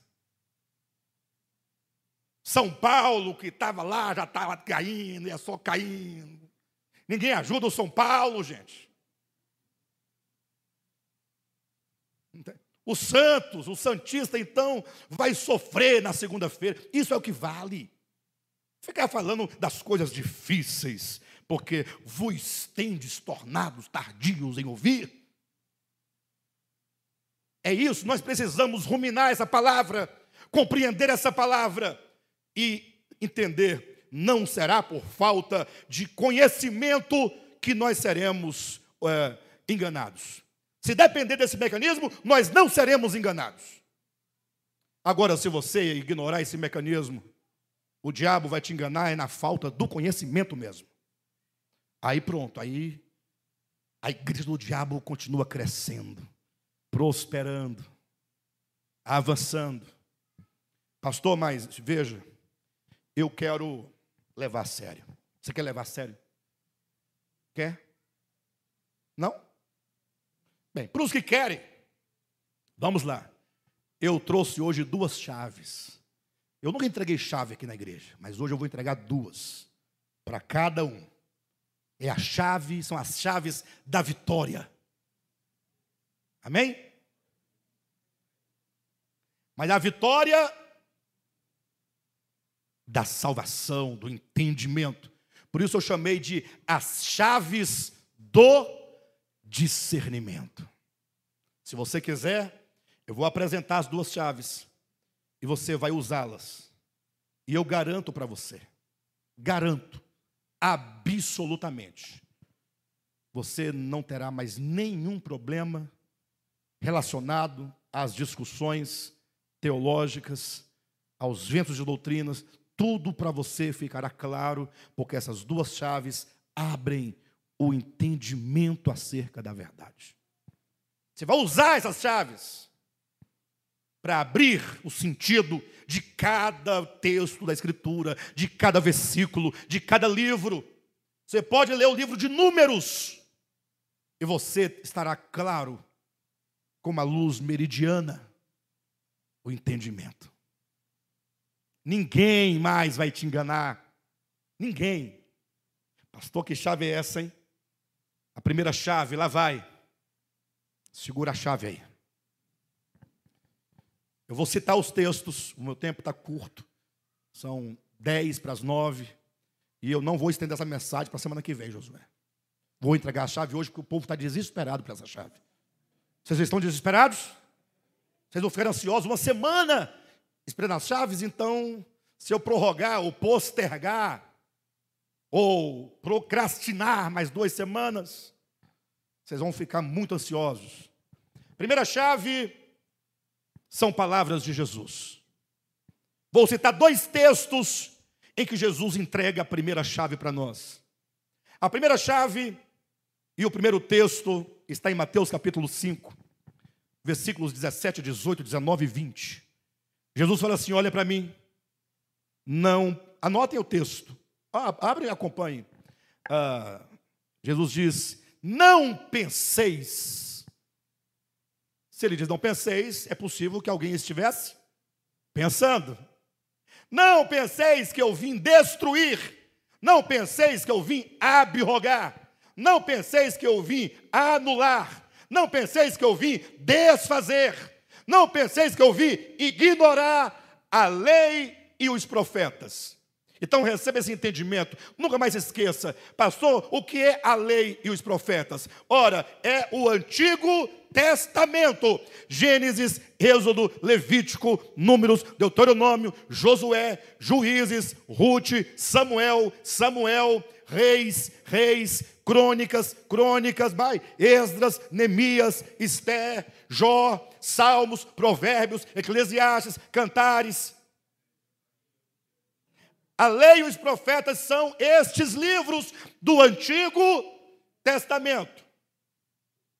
São Paulo, que estava lá, já estava caindo, ia só caindo. Ninguém ajuda o São Paulo, gente. O Santos, o Santista, então, vai sofrer na segunda-feira. Isso é o que vale. Ficar falando das coisas difíceis, porque vos tendes tornados tardios em ouvir. É isso, nós precisamos ruminar essa palavra, compreender essa palavra e entender, não será por falta de conhecimento que nós seremos é, enganados. Se depender desse mecanismo, nós não seremos enganados. Agora, se você ignorar esse mecanismo, o diabo vai te enganar é na falta do conhecimento mesmo. Aí pronto, aí a igreja do diabo continua crescendo, prosperando, avançando. Pastor, mas veja, eu quero levar a sério. Você quer levar a sério? Quer? Não? Bem, para os que querem, vamos lá. Eu trouxe hoje duas chaves. Eu nunca entreguei chave aqui na igreja, mas hoje eu vou entregar duas para cada um. É a chave, são as chaves da vitória. Amém? Mas a vitória da salvação, do entendimento. Por isso eu chamei de as chaves do discernimento. Se você quiser, eu vou apresentar as duas chaves e você vai usá-las. E eu garanto para você, garanto, absolutamente, você não terá mais nenhum problema relacionado às discussões teológicas, aos ventos de doutrinas, tudo para você ficará claro, porque essas duas chaves abrem o entendimento acerca da verdade. Você vai usar essas chaves para abrir o sentido de cada texto da Escritura, de cada versículo, de cada livro. Você pode ler o livro de Números e você estará claro, como a luz meridiana, o entendimento. Ninguém mais vai te enganar. Ninguém. Pastor, que chave é essa, hein? A primeira chave, lá vai. Segura a chave aí. Eu vou citar os textos, o meu tempo está curto. São dez para as nove. E eu não vou estender essa mensagem para a semana que vem, Josué. Vou entregar a chave hoje, porque o povo está desesperado por essa chave. Vocês estão desesperados? Vocês vão ficar ansiosos uma semana esperando as chaves? Então, se eu prorrogar ou postergar, ou procrastinar mais duas semanas, vocês vão ficar muito ansiosos. Primeira chave são palavras de Jesus. Vou citar dois textos em que Jesus entrega a primeira chave para nós. A primeira chave e o primeiro texto está em Mateus capítulo 5, versículos 17, 18, 19 e 20. Jesus fala assim: Olha para mim, não, anotem o texto, ah, abre e acompanhe. Ah, Jesus diz: Não penseis. Se ele diz não penseis, é possível que alguém estivesse pensando. Não penseis que eu vim destruir. Não penseis que eu vim abrogar. Não penseis que eu vim anular. Não penseis que eu vim desfazer. Não penseis que eu vim ignorar a lei e os profetas. Então receba esse entendimento. Nunca mais esqueça, pastor, o que é a lei e os profetas? Ora, é o Antigo Testamento. Gênesis, Êxodo, Levítico, Números, Deuteronômio, Josué, Juízes, Ruth, Samuel, Samuel, Reis, Reis, Crônicas, Crônicas, vai, Esdras, Neemias, Esté, Jó, Salmos, Provérbios, Eclesiastes, Cantares, a lei e os profetas são estes livros do Antigo Testamento.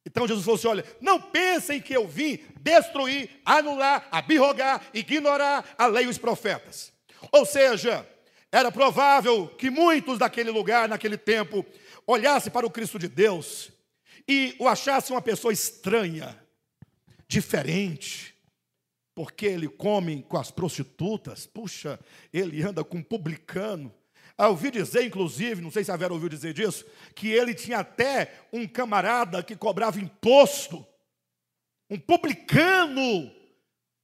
Então Jesus falou assim: olha, não pensem que eu vim destruir, anular, abirrogar, ignorar a lei e os profetas. Ou seja, era provável que muitos daquele lugar, naquele tempo, olhasse para o Cristo de Deus e o achasse uma pessoa estranha, diferente, porque ele come com as prostitutas, puxa, ele anda com um publicano. Eu ouvi dizer, inclusive, não sei se a Vera ouviu dizer disso, que ele tinha até um camarada que cobrava imposto, um publicano,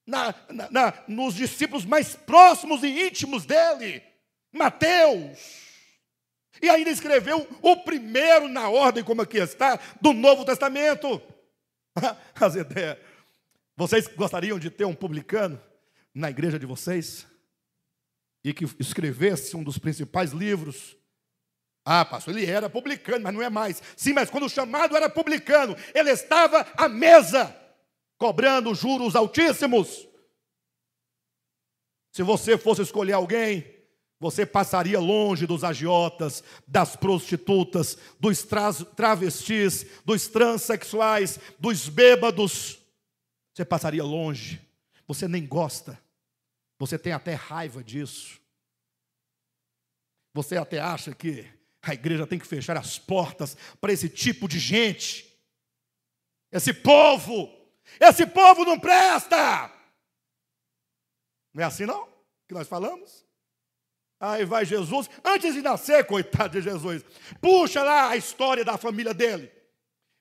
na, na, na, nos discípulos mais próximos e íntimos dele, Mateus. E ainda escreveu o primeiro na ordem, como aqui está, do Novo Testamento. <laughs> As ideias. Vocês gostariam de ter um publicano na igreja de vocês? E que escrevesse um dos principais livros? Ah, pastor, ele era publicano, mas não é mais. Sim, mas quando o chamado era publicano, ele estava à mesa, cobrando juros altíssimos. Se você fosse escolher alguém, você passaria longe dos agiotas, das prostitutas, dos travestis, dos transexuais, dos bêbados. Você passaria longe. Você nem gosta. Você tem até raiva disso. Você até acha que a igreja tem que fechar as portas para esse tipo de gente. Esse povo, esse povo não presta. Não é assim não que nós falamos? Aí vai Jesus, antes de nascer, <laughs> coitado de Jesus, puxa lá a história da família dele.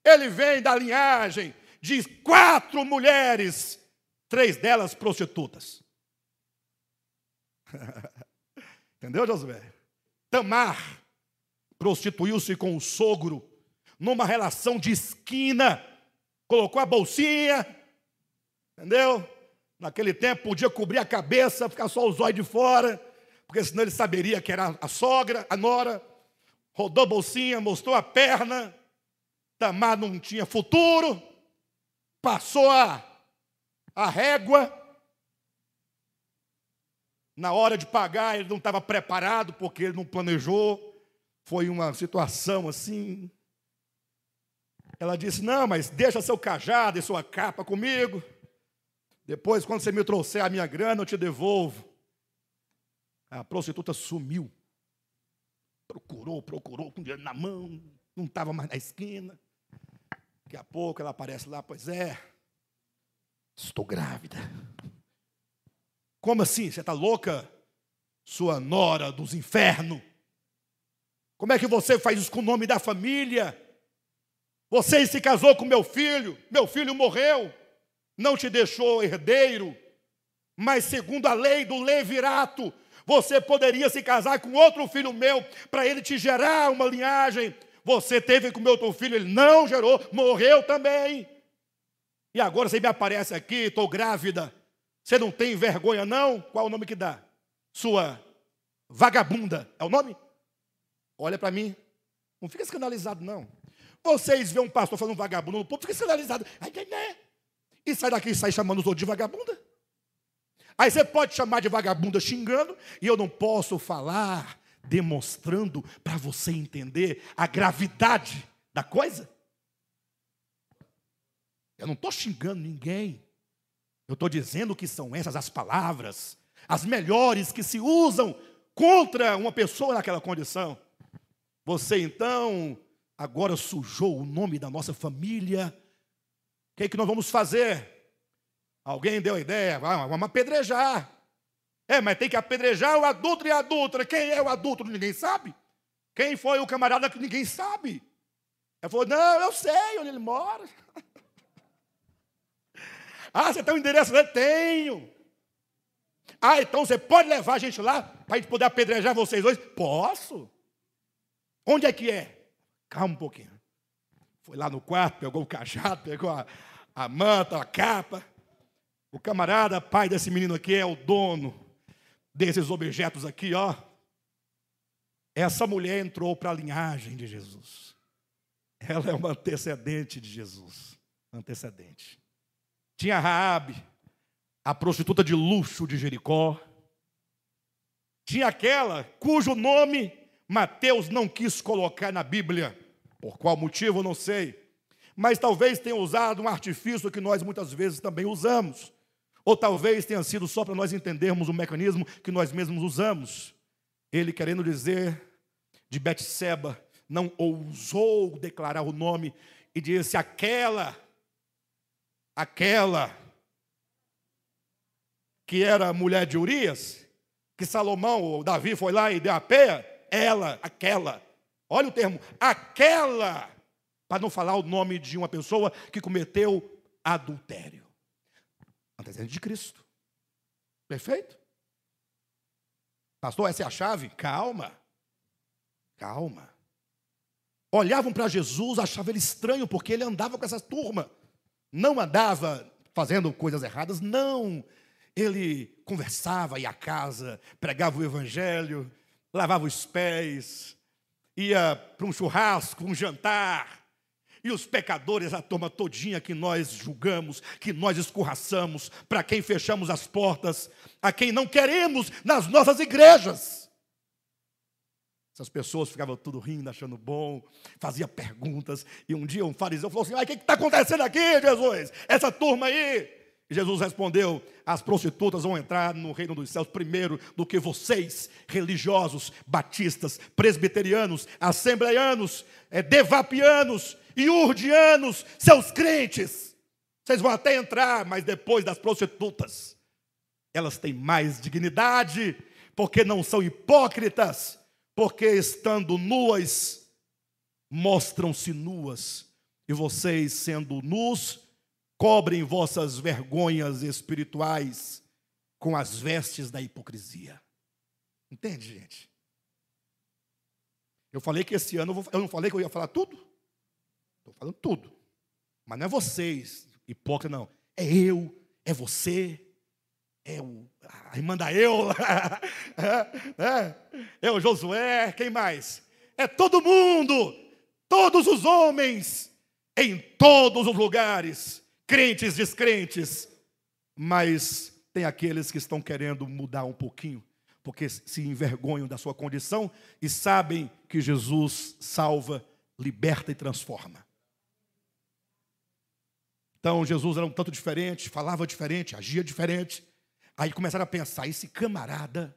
Ele vem da linhagem de quatro mulheres, três delas prostitutas. <laughs> Entendeu, Josué? Tamar prostituiu-se com o sogro numa relação de esquina, colocou a bolsinha, entendeu? Naquele tempo podia cobrir a cabeça, ficar só os olhos de fora porque senão ele saberia que era a sogra, a nora, rodou a bolsinha, mostrou a perna, Tamar não tinha futuro, passou a, a régua, na hora de pagar ele não estava preparado, porque ele não planejou, foi uma situação assim. Ela disse: Não, mas deixa seu cajado e sua capa comigo. Depois, quando você me trouxer a minha grana, eu te devolvo. A prostituta sumiu. Procurou, procurou, com dinheiro na mão, não estava mais na esquina. Daqui a pouco ela aparece lá, pois é, estou grávida. Como assim? Você está louca? Sua nora dos infernos. Como é que você faz isso com o nome da família? Você se casou com meu filho, meu filho morreu, não te deixou herdeiro, mas segundo a lei do levirato, você poderia se casar com outro filho meu para ele te gerar uma linhagem. Você teve com meu outro filho, ele não gerou, morreu também. E agora você me aparece aqui, estou grávida. Você não tem vergonha, não? Qual é o nome que dá? Sua vagabunda. É o nome? Olha para mim. Não fica escandalizado, não. Vocês vêem um pastor falando vagabundo no povo, fica escandalizado. E sai daqui e sai chamando os outros de vagabunda. Aí você pode chamar de vagabunda xingando, e eu não posso falar demonstrando para você entender a gravidade da coisa. Eu não estou xingando ninguém. Eu estou dizendo que são essas as palavras, as melhores que se usam contra uma pessoa naquela condição. Você então agora sujou o nome da nossa família. O que, é que nós vamos fazer? Alguém deu a ideia, vamos apedrejar. É, mas tem que apedrejar o adulto e a adulta. Quem é o adulto? Ninguém sabe. Quem foi o camarada que ninguém sabe? Ele falou: Não, eu sei onde ele mora. <laughs> ah, você tem um endereço dele? Tenho. Ah, então você pode levar a gente lá para a gente poder apedrejar vocês dois? Posso. Onde é que é? Calma um pouquinho. Foi lá no quarto, pegou o cajado, <laughs> pegou a, a manta, a capa. O camarada, pai desse menino aqui, é o dono desses objetos aqui, ó. Essa mulher entrou para a linhagem de Jesus. Ela é uma antecedente de Jesus. Antecedente. Tinha Raabe, a prostituta de luxo de Jericó. Tinha aquela cujo nome Mateus não quis colocar na Bíblia. Por qual motivo, não sei. Mas talvez tenha usado um artifício que nós muitas vezes também usamos. Ou talvez tenha sido só para nós entendermos o mecanismo que nós mesmos usamos. Ele querendo dizer de Betseba, não ousou declarar o nome e disse: aquela, aquela que era mulher de Urias, que Salomão ou Davi foi lá e deu a peia, ela, aquela. Olha o termo, aquela, para não falar o nome de uma pessoa que cometeu adultério. Antecedente de Cristo. Perfeito? Pastor, essa é a chave? Calma. Calma. Olhavam para Jesus, achavam ele estranho, porque ele andava com essa turma. Não andava fazendo coisas erradas, não. Ele conversava, ia à casa, pregava o evangelho, lavava os pés, ia para um churrasco, um jantar. E os pecadores, a turma todinha que nós julgamos, que nós escorraçamos, para quem fechamos as portas, a quem não queremos nas nossas igrejas. Essas pessoas ficavam tudo rindo, achando bom, fazia perguntas. E um dia um fariseu falou assim: o que está acontecendo aqui, Jesus? Essa turma aí. Jesus respondeu: As prostitutas vão entrar no reino dos céus primeiro do que vocês, religiosos, batistas, presbiterianos, assembleianos, é, devapianos e urdianos, seus crentes. Vocês vão até entrar, mas depois das prostitutas. Elas têm mais dignidade, porque não são hipócritas, porque estando nuas, mostram-se nuas. E vocês, sendo nus, cobrem vossas vergonhas espirituais com as vestes da hipocrisia. Entende, gente? Eu falei que esse ano, eu não falei que eu ia falar tudo? Estou falando tudo. Mas não é vocês, hipócrita, não. É eu, é você, é o, a irmã da eu, <laughs> é, é, o Josué, quem mais? É todo mundo, todos os homens, em todos os lugares crentes, descrentes, mas tem aqueles que estão querendo mudar um pouquinho, porque se envergonham da sua condição e sabem que Jesus salva, liberta e transforma. Então Jesus era um tanto diferente, falava diferente, agia diferente. Aí começaram a pensar: esse camarada,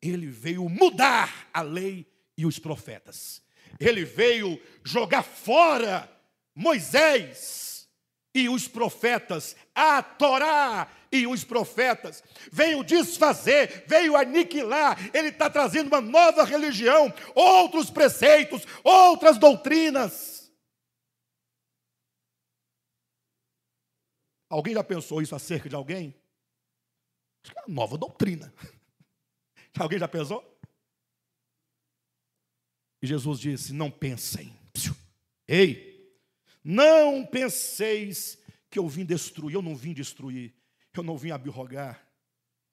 ele veio mudar a lei e os profetas. Ele veio jogar fora Moisés e os profetas, a Torá e os profetas, veio desfazer, veio aniquilar, ele está trazendo uma nova religião, outros preceitos, outras doutrinas. Alguém já pensou isso acerca de alguém? Acho que é uma nova doutrina. <laughs> Alguém já pensou? E Jesus disse: Não pensem. Ei, não penseis que eu vim destruir, eu não vim destruir, eu não vim abrogar.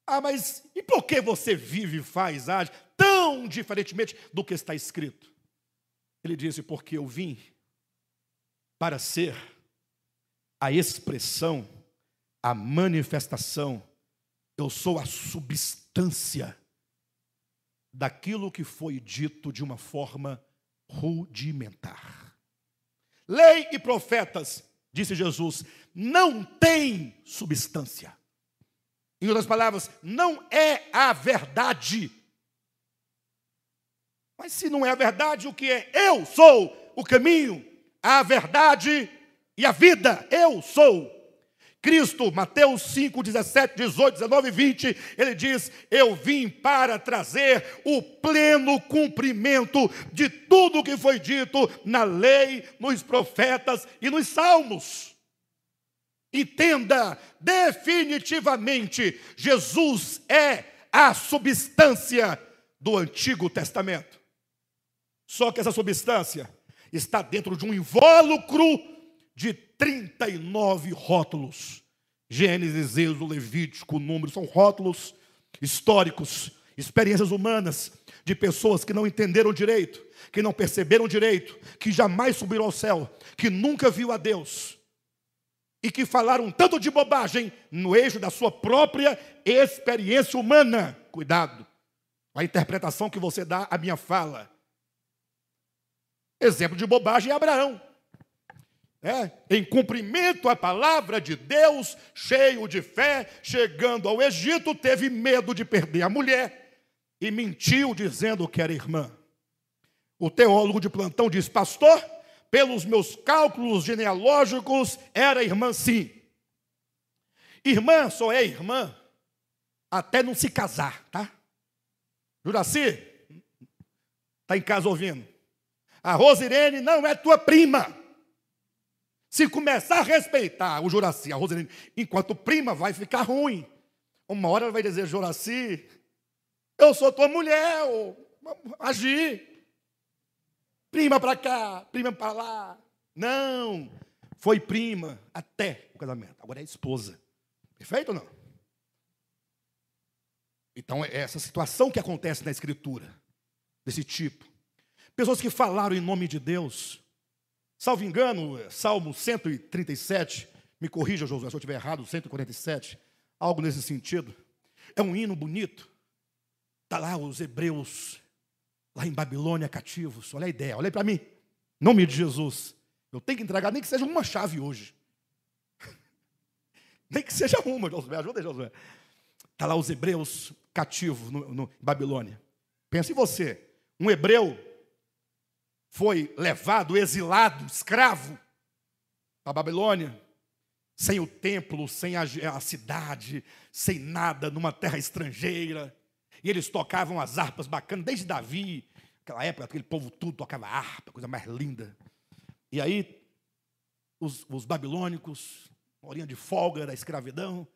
Ah, mas e por que você vive faz, age tão diferentemente do que está escrito? Ele disse: porque eu vim para ser a expressão, a manifestação, eu sou a substância daquilo que foi dito de uma forma rudimentar. Lei e profetas, disse Jesus, não têm substância. Em outras palavras, não é a verdade. Mas se não é a verdade, o que é? Eu sou o caminho, a verdade e a vida. Eu sou. Cristo, Mateus 5, 17, 18, 19 e 20, ele diz: Eu vim para trazer o pleno cumprimento de tudo o que foi dito na lei, nos profetas e nos salmos. Entenda, definitivamente, Jesus é a substância do Antigo Testamento. Só que essa substância está dentro de um invólucro de 39 rótulos. Gênesis, Êxodo, Levítico, Números, são rótulos históricos, experiências humanas de pessoas que não entenderam direito, que não perceberam direito, que jamais subiram ao céu, que nunca viu a Deus e que falaram tanto de bobagem no eixo da sua própria experiência humana. Cuidado com a interpretação que você dá à minha fala. Exemplo de bobagem é Abraão é, em cumprimento à palavra de Deus, cheio de fé, chegando ao Egito, teve medo de perder a mulher e mentiu dizendo que era irmã. O teólogo de plantão diz: Pastor, pelos meus cálculos genealógicos, era irmã sim. Irmã só é irmã até não se casar, tá? Juraci, está em casa ouvindo. A Rosirene não é tua prima. Se começar a respeitar o Juraci, a Rosirene, enquanto prima, vai ficar ruim. Uma hora ela vai dizer, Juraci, eu sou tua mulher, agir. Prima para cá, prima para lá. Não, foi prima até o casamento. Agora é esposa. Perfeito ou não? Então é essa situação que acontece na escritura, desse tipo. Pessoas que falaram em nome de Deus. Salvo engano, Salmo 137, me corrija, Josué, se eu estiver errado, 147, algo nesse sentido. É um hino bonito. Está lá os hebreus, lá em Babilônia, cativos. Olha a ideia, olha para mim. Em nome de Jesus. Eu tenho que entregar nem que seja uma chave hoje. <laughs> nem que seja uma, Josué. Ajuda aí, Josué. Está lá os hebreus cativos no, no Babilônia. Pense em você. Um hebreu foi levado, exilado, escravo para a Babilônia, sem o templo, sem a, a, cidade, sem nada, numa terra estrangeira. E eles tocavam as harpas bacanas, desde Davi, aquela época, aquele povo tudo tocava harpa, coisa mais linda. E aí, os, os babilônicos, horinha de folga da escravidão,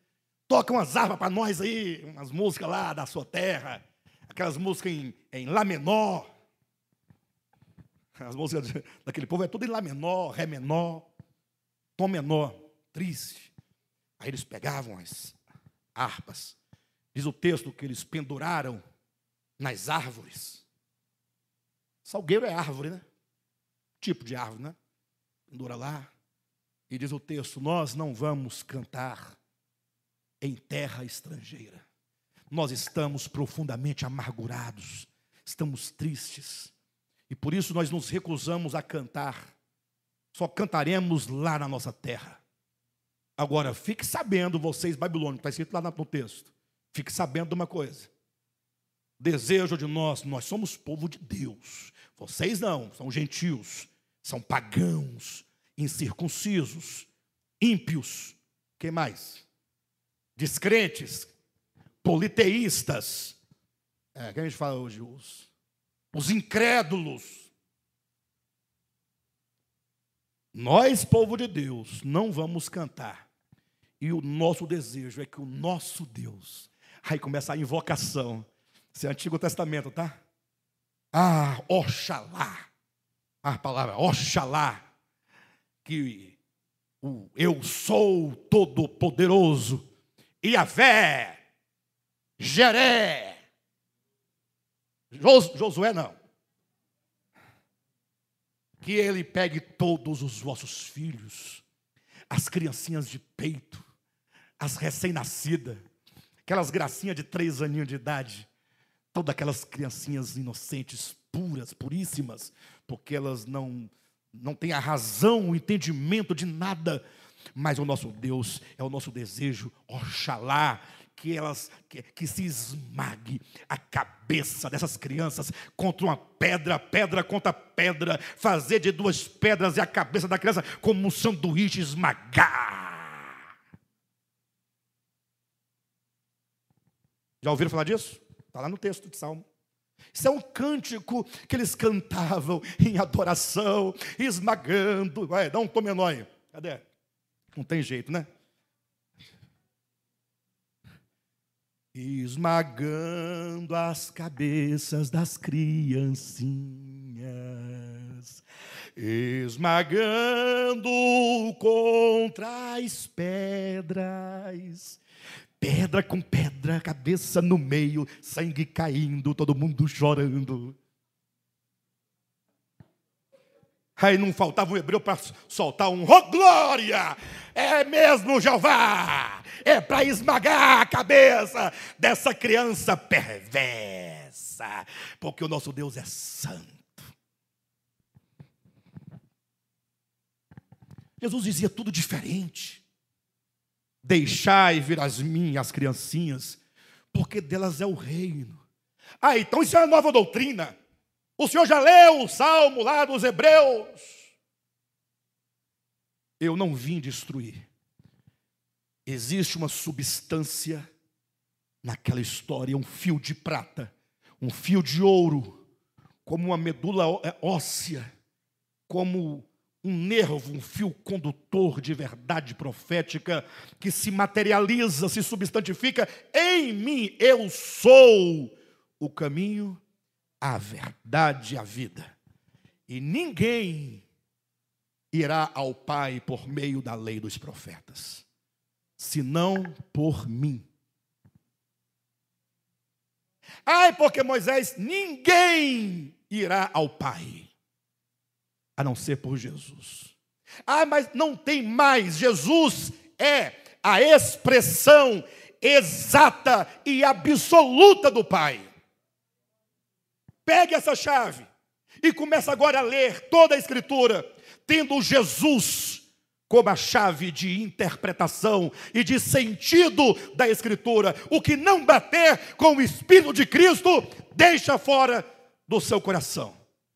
tocam as harpas para nós aí, umas músicas lá da sua terra, aquelas músicas em, em Lá menor. As músicas daquele povo é tudo em Lá menor, Ré menor, Tom menor, triste. Aí eles pegavam as harpas, diz o texto que eles penduraram nas árvores. Salgueiro é árvore, né? Tipo de árvore, né? Pendura lá. E diz o texto: Nós não vamos cantar em terra estrangeira. Nós estamos profundamente amargurados, estamos tristes, e por isso nós nos recusamos a cantar. Só cantaremos lá na nossa terra. Agora, fique sabendo, vocês babilônicos, está escrito lá no texto. Fique sabendo de uma coisa. Desejo de nós, nós somos povo de Deus. Vocês não, são gentios, são pagãos, incircuncisos, ímpios. Quem mais? descrentes, politeístas. É, que a gente fala hoje? Os, os incrédulos. Nós, povo de Deus, não vamos cantar. E o nosso desejo é que o nosso Deus. Aí começa a invocação. Isso é Antigo Testamento, tá? Ah, Oxalá. A palavra Oxalá. Que o eu sou todo-poderoso Iavé, Jeré, Josué não. Que ele pegue todos os vossos filhos, as criancinhas de peito, as recém-nascidas, aquelas gracinhas de três aninhos de idade, todas aquelas criancinhas inocentes, puras, puríssimas, porque elas não não têm a razão, o entendimento de nada, mas o nosso Deus é o nosso desejo, oxalá, que elas que, que, se esmague a cabeça dessas crianças contra uma pedra, pedra contra pedra, fazer de duas pedras e a cabeça da criança como um sanduíche esmagar. Já ouviram falar disso? Está lá no texto de Salmo. Isso é um cântico que eles cantavam em adoração, esmagando. Vai, dá um tom menor Cadê? Não tem jeito, né? Esmagando as cabeças das criancinhas, esmagando contra as pedras, pedra com pedra, cabeça no meio, sangue caindo, todo mundo chorando. Aí não faltava um hebreu para soltar um oh glória! É mesmo, Jeová! É para esmagar a cabeça dessa criança perversa, porque o nosso Deus é santo. Jesus dizia tudo diferente. Deixai vir as minhas criancinhas, porque delas é o reino. Ah, então isso é uma nova doutrina. O senhor já leu o salmo lá dos Hebreus? Eu não vim destruir. Existe uma substância naquela história, um fio de prata, um fio de ouro, como uma medula é, óssea, como um nervo, um fio condutor de verdade profética que se materializa, se substantifica em mim. Eu sou o caminho, a verdade a vida. E ninguém irá ao Pai por meio da lei dos profetas, senão por mim. Ai, porque Moisés, ninguém irá ao Pai, a não ser por Jesus. Ah, mas não tem mais. Jesus é a expressão exata e absoluta do Pai. Pegue essa chave e comece agora a ler toda a Escritura, tendo Jesus como a chave de interpretação e de sentido da Escritura. O que não bater com o Espírito de Cristo, deixa fora do seu coração,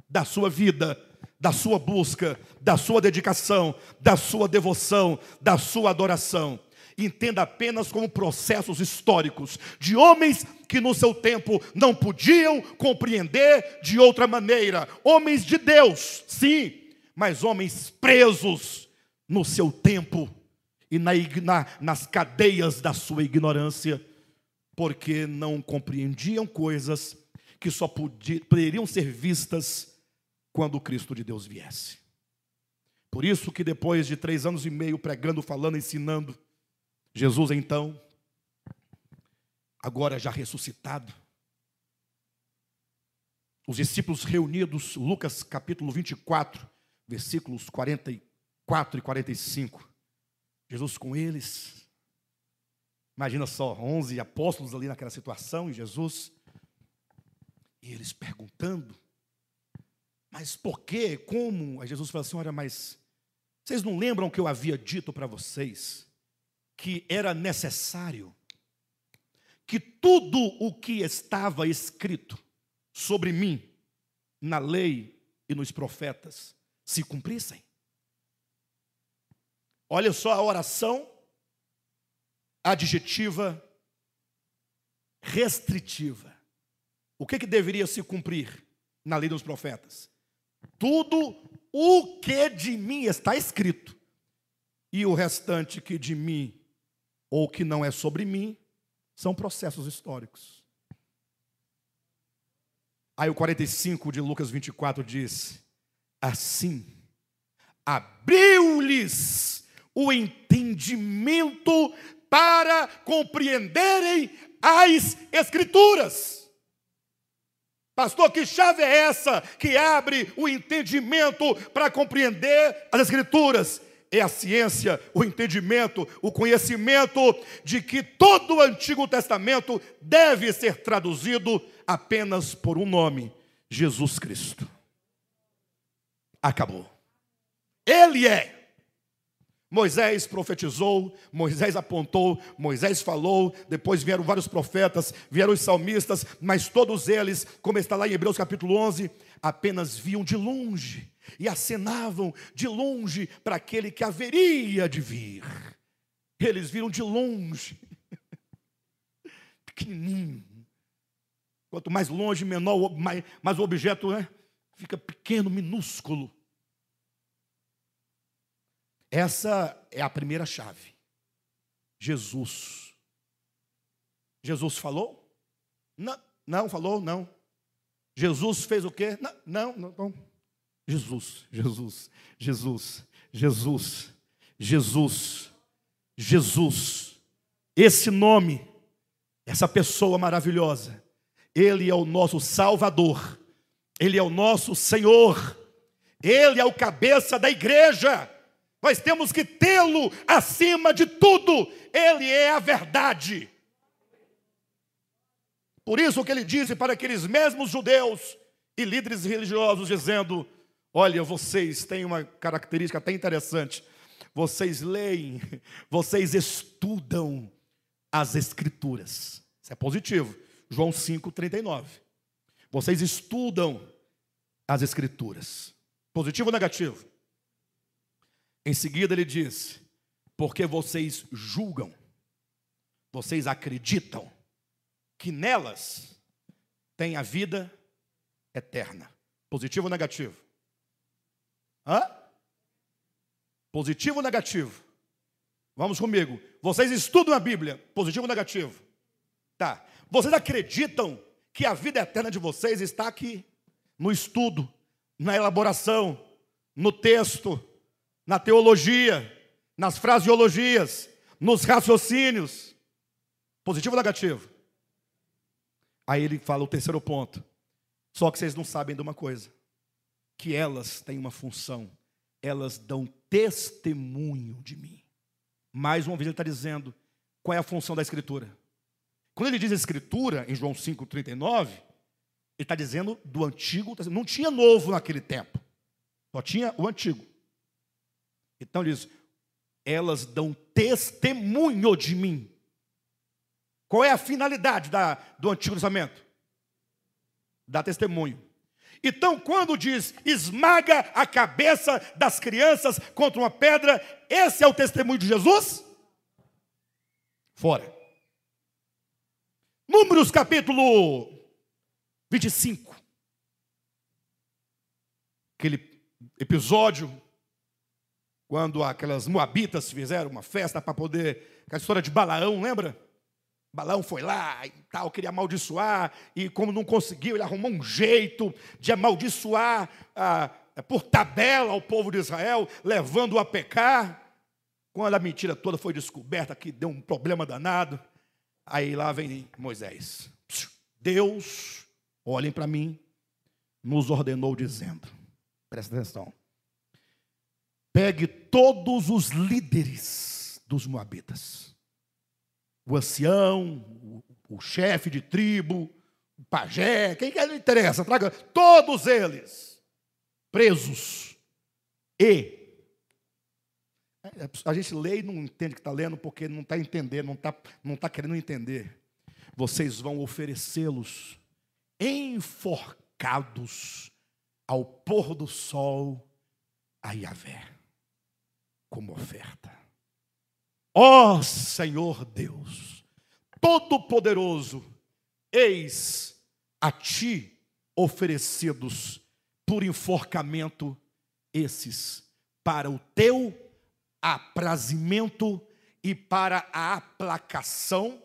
da sua vida, da sua busca, da sua dedicação, da sua devoção, da sua adoração. Entenda apenas como processos históricos de homens que no seu tempo não podiam compreender de outra maneira. Homens de Deus, sim, mas homens presos no seu tempo e na, na, nas cadeias da sua ignorância, porque não compreendiam coisas que só poderiam ser vistas quando o Cristo de Deus viesse. Por isso que depois de três anos e meio pregando, falando, ensinando, Jesus então, agora já ressuscitado, os discípulos reunidos, Lucas capítulo 24, versículos 44 4 e 45. Jesus com eles. Imagina só, 11 apóstolos ali naquela situação e Jesus. E eles perguntando: Mas por quê? Como? Aí Jesus falou assim: Olha, mas vocês não lembram que eu havia dito para vocês que era necessário que tudo o que estava escrito sobre mim na lei e nos profetas se cumprissem? Olha só a oração adjetiva restritiva. O que, que deveria se cumprir na lei dos profetas? Tudo o que de mim está escrito, e o restante que de mim ou que não é sobre mim, são processos históricos. Aí o 45 de Lucas 24 diz: Assim abriu-lhes o entendimento para compreenderem as Escrituras. Pastor, que chave é essa que abre o entendimento para compreender as Escrituras? É a ciência, o entendimento, o conhecimento de que todo o Antigo Testamento deve ser traduzido apenas por um nome: Jesus Cristo. Acabou. Ele é Moisés profetizou, Moisés apontou, Moisés falou, depois vieram vários profetas, vieram os salmistas, mas todos eles, como está lá em Hebreus capítulo 11, apenas viam de longe e acenavam de longe para aquele que haveria de vir. Eles viram de longe, <laughs> pequenininho. Quanto mais longe, menor, mais, mais o objeto né, fica pequeno, minúsculo. Essa é a primeira chave. Jesus. Jesus falou? Não, não falou, não. Jesus fez o quê? Não, não, não. não. Jesus, Jesus, Jesus, Jesus, Jesus, Jesus. Esse nome, essa pessoa maravilhosa, Ele é o nosso Salvador, Ele é o nosso Senhor, Ele é o cabeça da igreja. Nós temos que tê-lo acima de tudo. Ele é a verdade. Por isso que ele disse para aqueles mesmos judeus e líderes religiosos, dizendo: Olha, vocês têm uma característica até interessante. Vocês leem, <laughs> vocês estudam as Escrituras. Isso é positivo. João 5,39. Vocês estudam as Escrituras. Positivo ou negativo? Em seguida ele diz: porque vocês julgam, vocês acreditam que nelas tem a vida eterna. Positivo ou negativo? Hã? Positivo ou negativo? Vamos comigo. Vocês estudam a Bíblia, positivo ou negativo? Tá. Vocês acreditam que a vida eterna de vocês está aqui, no estudo, na elaboração, no texto, na teologia, nas fraseologias, nos raciocínios. Positivo ou negativo? Aí ele fala o terceiro ponto. Só que vocês não sabem de uma coisa: que elas têm uma função, elas dão testemunho de mim. Mais uma vez ele está dizendo qual é a função da Escritura. Quando ele diz Escritura, em João 5,39, ele está dizendo do Antigo Não tinha novo naquele tempo, só tinha o Antigo. Então ele diz: elas dão testemunho de mim. Qual é a finalidade da, do Antigo Testamento? Dar testemunho. Então, quando diz esmaga a cabeça das crianças contra uma pedra, esse é o testemunho de Jesus? Fora. Números capítulo 25. Aquele episódio quando aquelas moabitas fizeram uma festa para poder. Aquela história de Balaão, lembra? Balaão foi lá e tal, queria amaldiçoar, e como não conseguiu, ele arrumou um jeito de amaldiçoar ah, por tabela o povo de Israel, levando-o a pecar. Quando a mentira toda foi descoberta, que deu um problema danado, aí lá vem Moisés. Deus, olhem para mim, nos ordenou dizendo: presta atenção, Pegue todos os líderes dos Moabitas. O ancião, o, o chefe de tribo, o pajé, quem quer não interessa, traga todos eles presos. E a gente lê e não entende que está lendo porque não está entendendo, não está não tá querendo entender. Vocês vão oferecê-los enforcados ao pôr do sol a Yahvé como oferta. Ó oh, Senhor Deus, Todo-Poderoso, eis a ti oferecidos por enforcamento esses, para o teu aprazimento e para a aplacação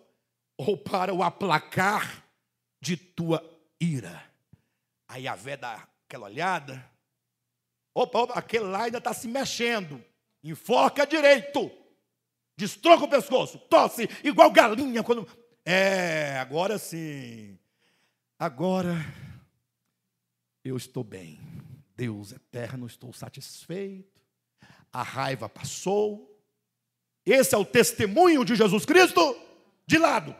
ou para o aplacar de tua ira. Aí a vé dá aquela olhada, opa, opa aquele lá ainda está se mexendo. Enfoca direito. Destronca o pescoço. Tosse igual galinha quando. É, agora sim. Agora eu estou bem. Deus eterno, estou satisfeito. A raiva passou. Esse é o testemunho de Jesus Cristo de lado.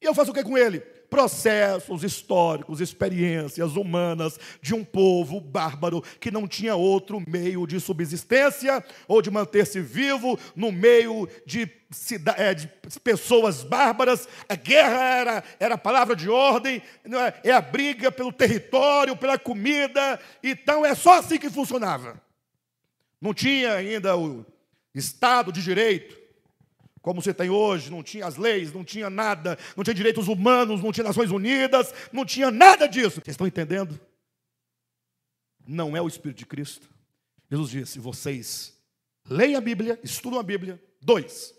E eu faço o que com ele? Processos históricos, experiências humanas de um povo bárbaro que não tinha outro meio de subsistência ou de manter-se vivo no meio de, é, de pessoas bárbaras. A guerra era, era a palavra de ordem, é? é a briga pelo território, pela comida. Então é só assim que funcionava. Não tinha ainda o Estado de Direito como você tem hoje, não tinha as leis, não tinha nada, não tinha direitos humanos, não tinha Nações Unidas, não tinha nada disso. Vocês estão entendendo? Não é o Espírito de Cristo. Jesus disse: vocês leem a Bíblia, estudam a Bíblia. Dois,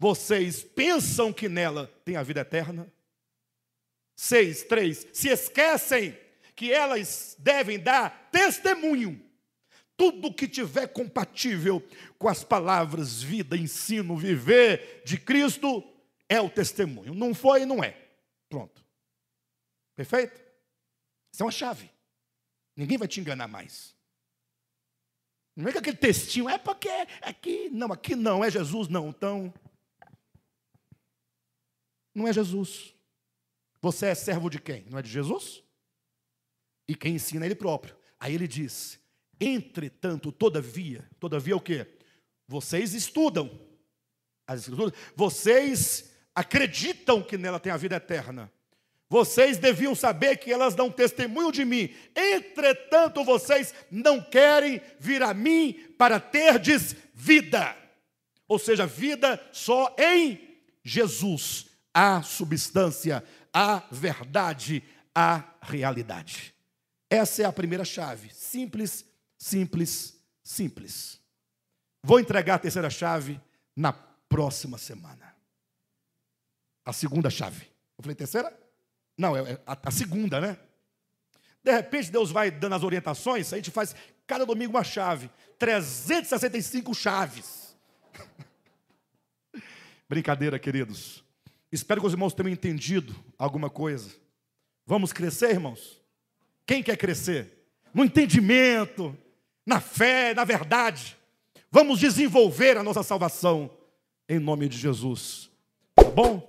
vocês pensam que nela tem a vida eterna. Seis, três, se esquecem que elas devem dar testemunho tudo que tiver compatível com as palavras vida, ensino, viver de Cristo é o testemunho. Não foi, não é. Pronto. Perfeito? Isso é uma chave. Ninguém vai te enganar mais. Não é que aquele textinho é porque aqui, não, aqui não, é Jesus, não. Então, não é Jesus. Você é servo de quem? Não é de Jesus? E quem ensina é ele próprio. Aí ele diz: Entretanto, todavia, todavia o que? Vocês estudam as escrituras, vocês acreditam que nela tem a vida eterna, Vocês deviam saber que elas dão testemunho de mim. Entretanto, vocês não querem vir a mim para terdes vida. Ou seja, vida só em Jesus. A substância, a verdade, a realidade. Essa é a primeira chave. Simples, simples, simples. Vou entregar a terceira chave na próxima semana. A segunda chave. Eu falei terceira? Não, é a, a segunda, né? De repente Deus vai dando as orientações, a gente faz cada domingo uma chave. 365 chaves. <laughs> Brincadeira, queridos. Espero que os irmãos tenham entendido alguma coisa. Vamos crescer, irmãos? Quem quer crescer? No entendimento, na fé, na verdade. Vamos desenvolver a nossa salvação em nome de Jesus. Tá bom?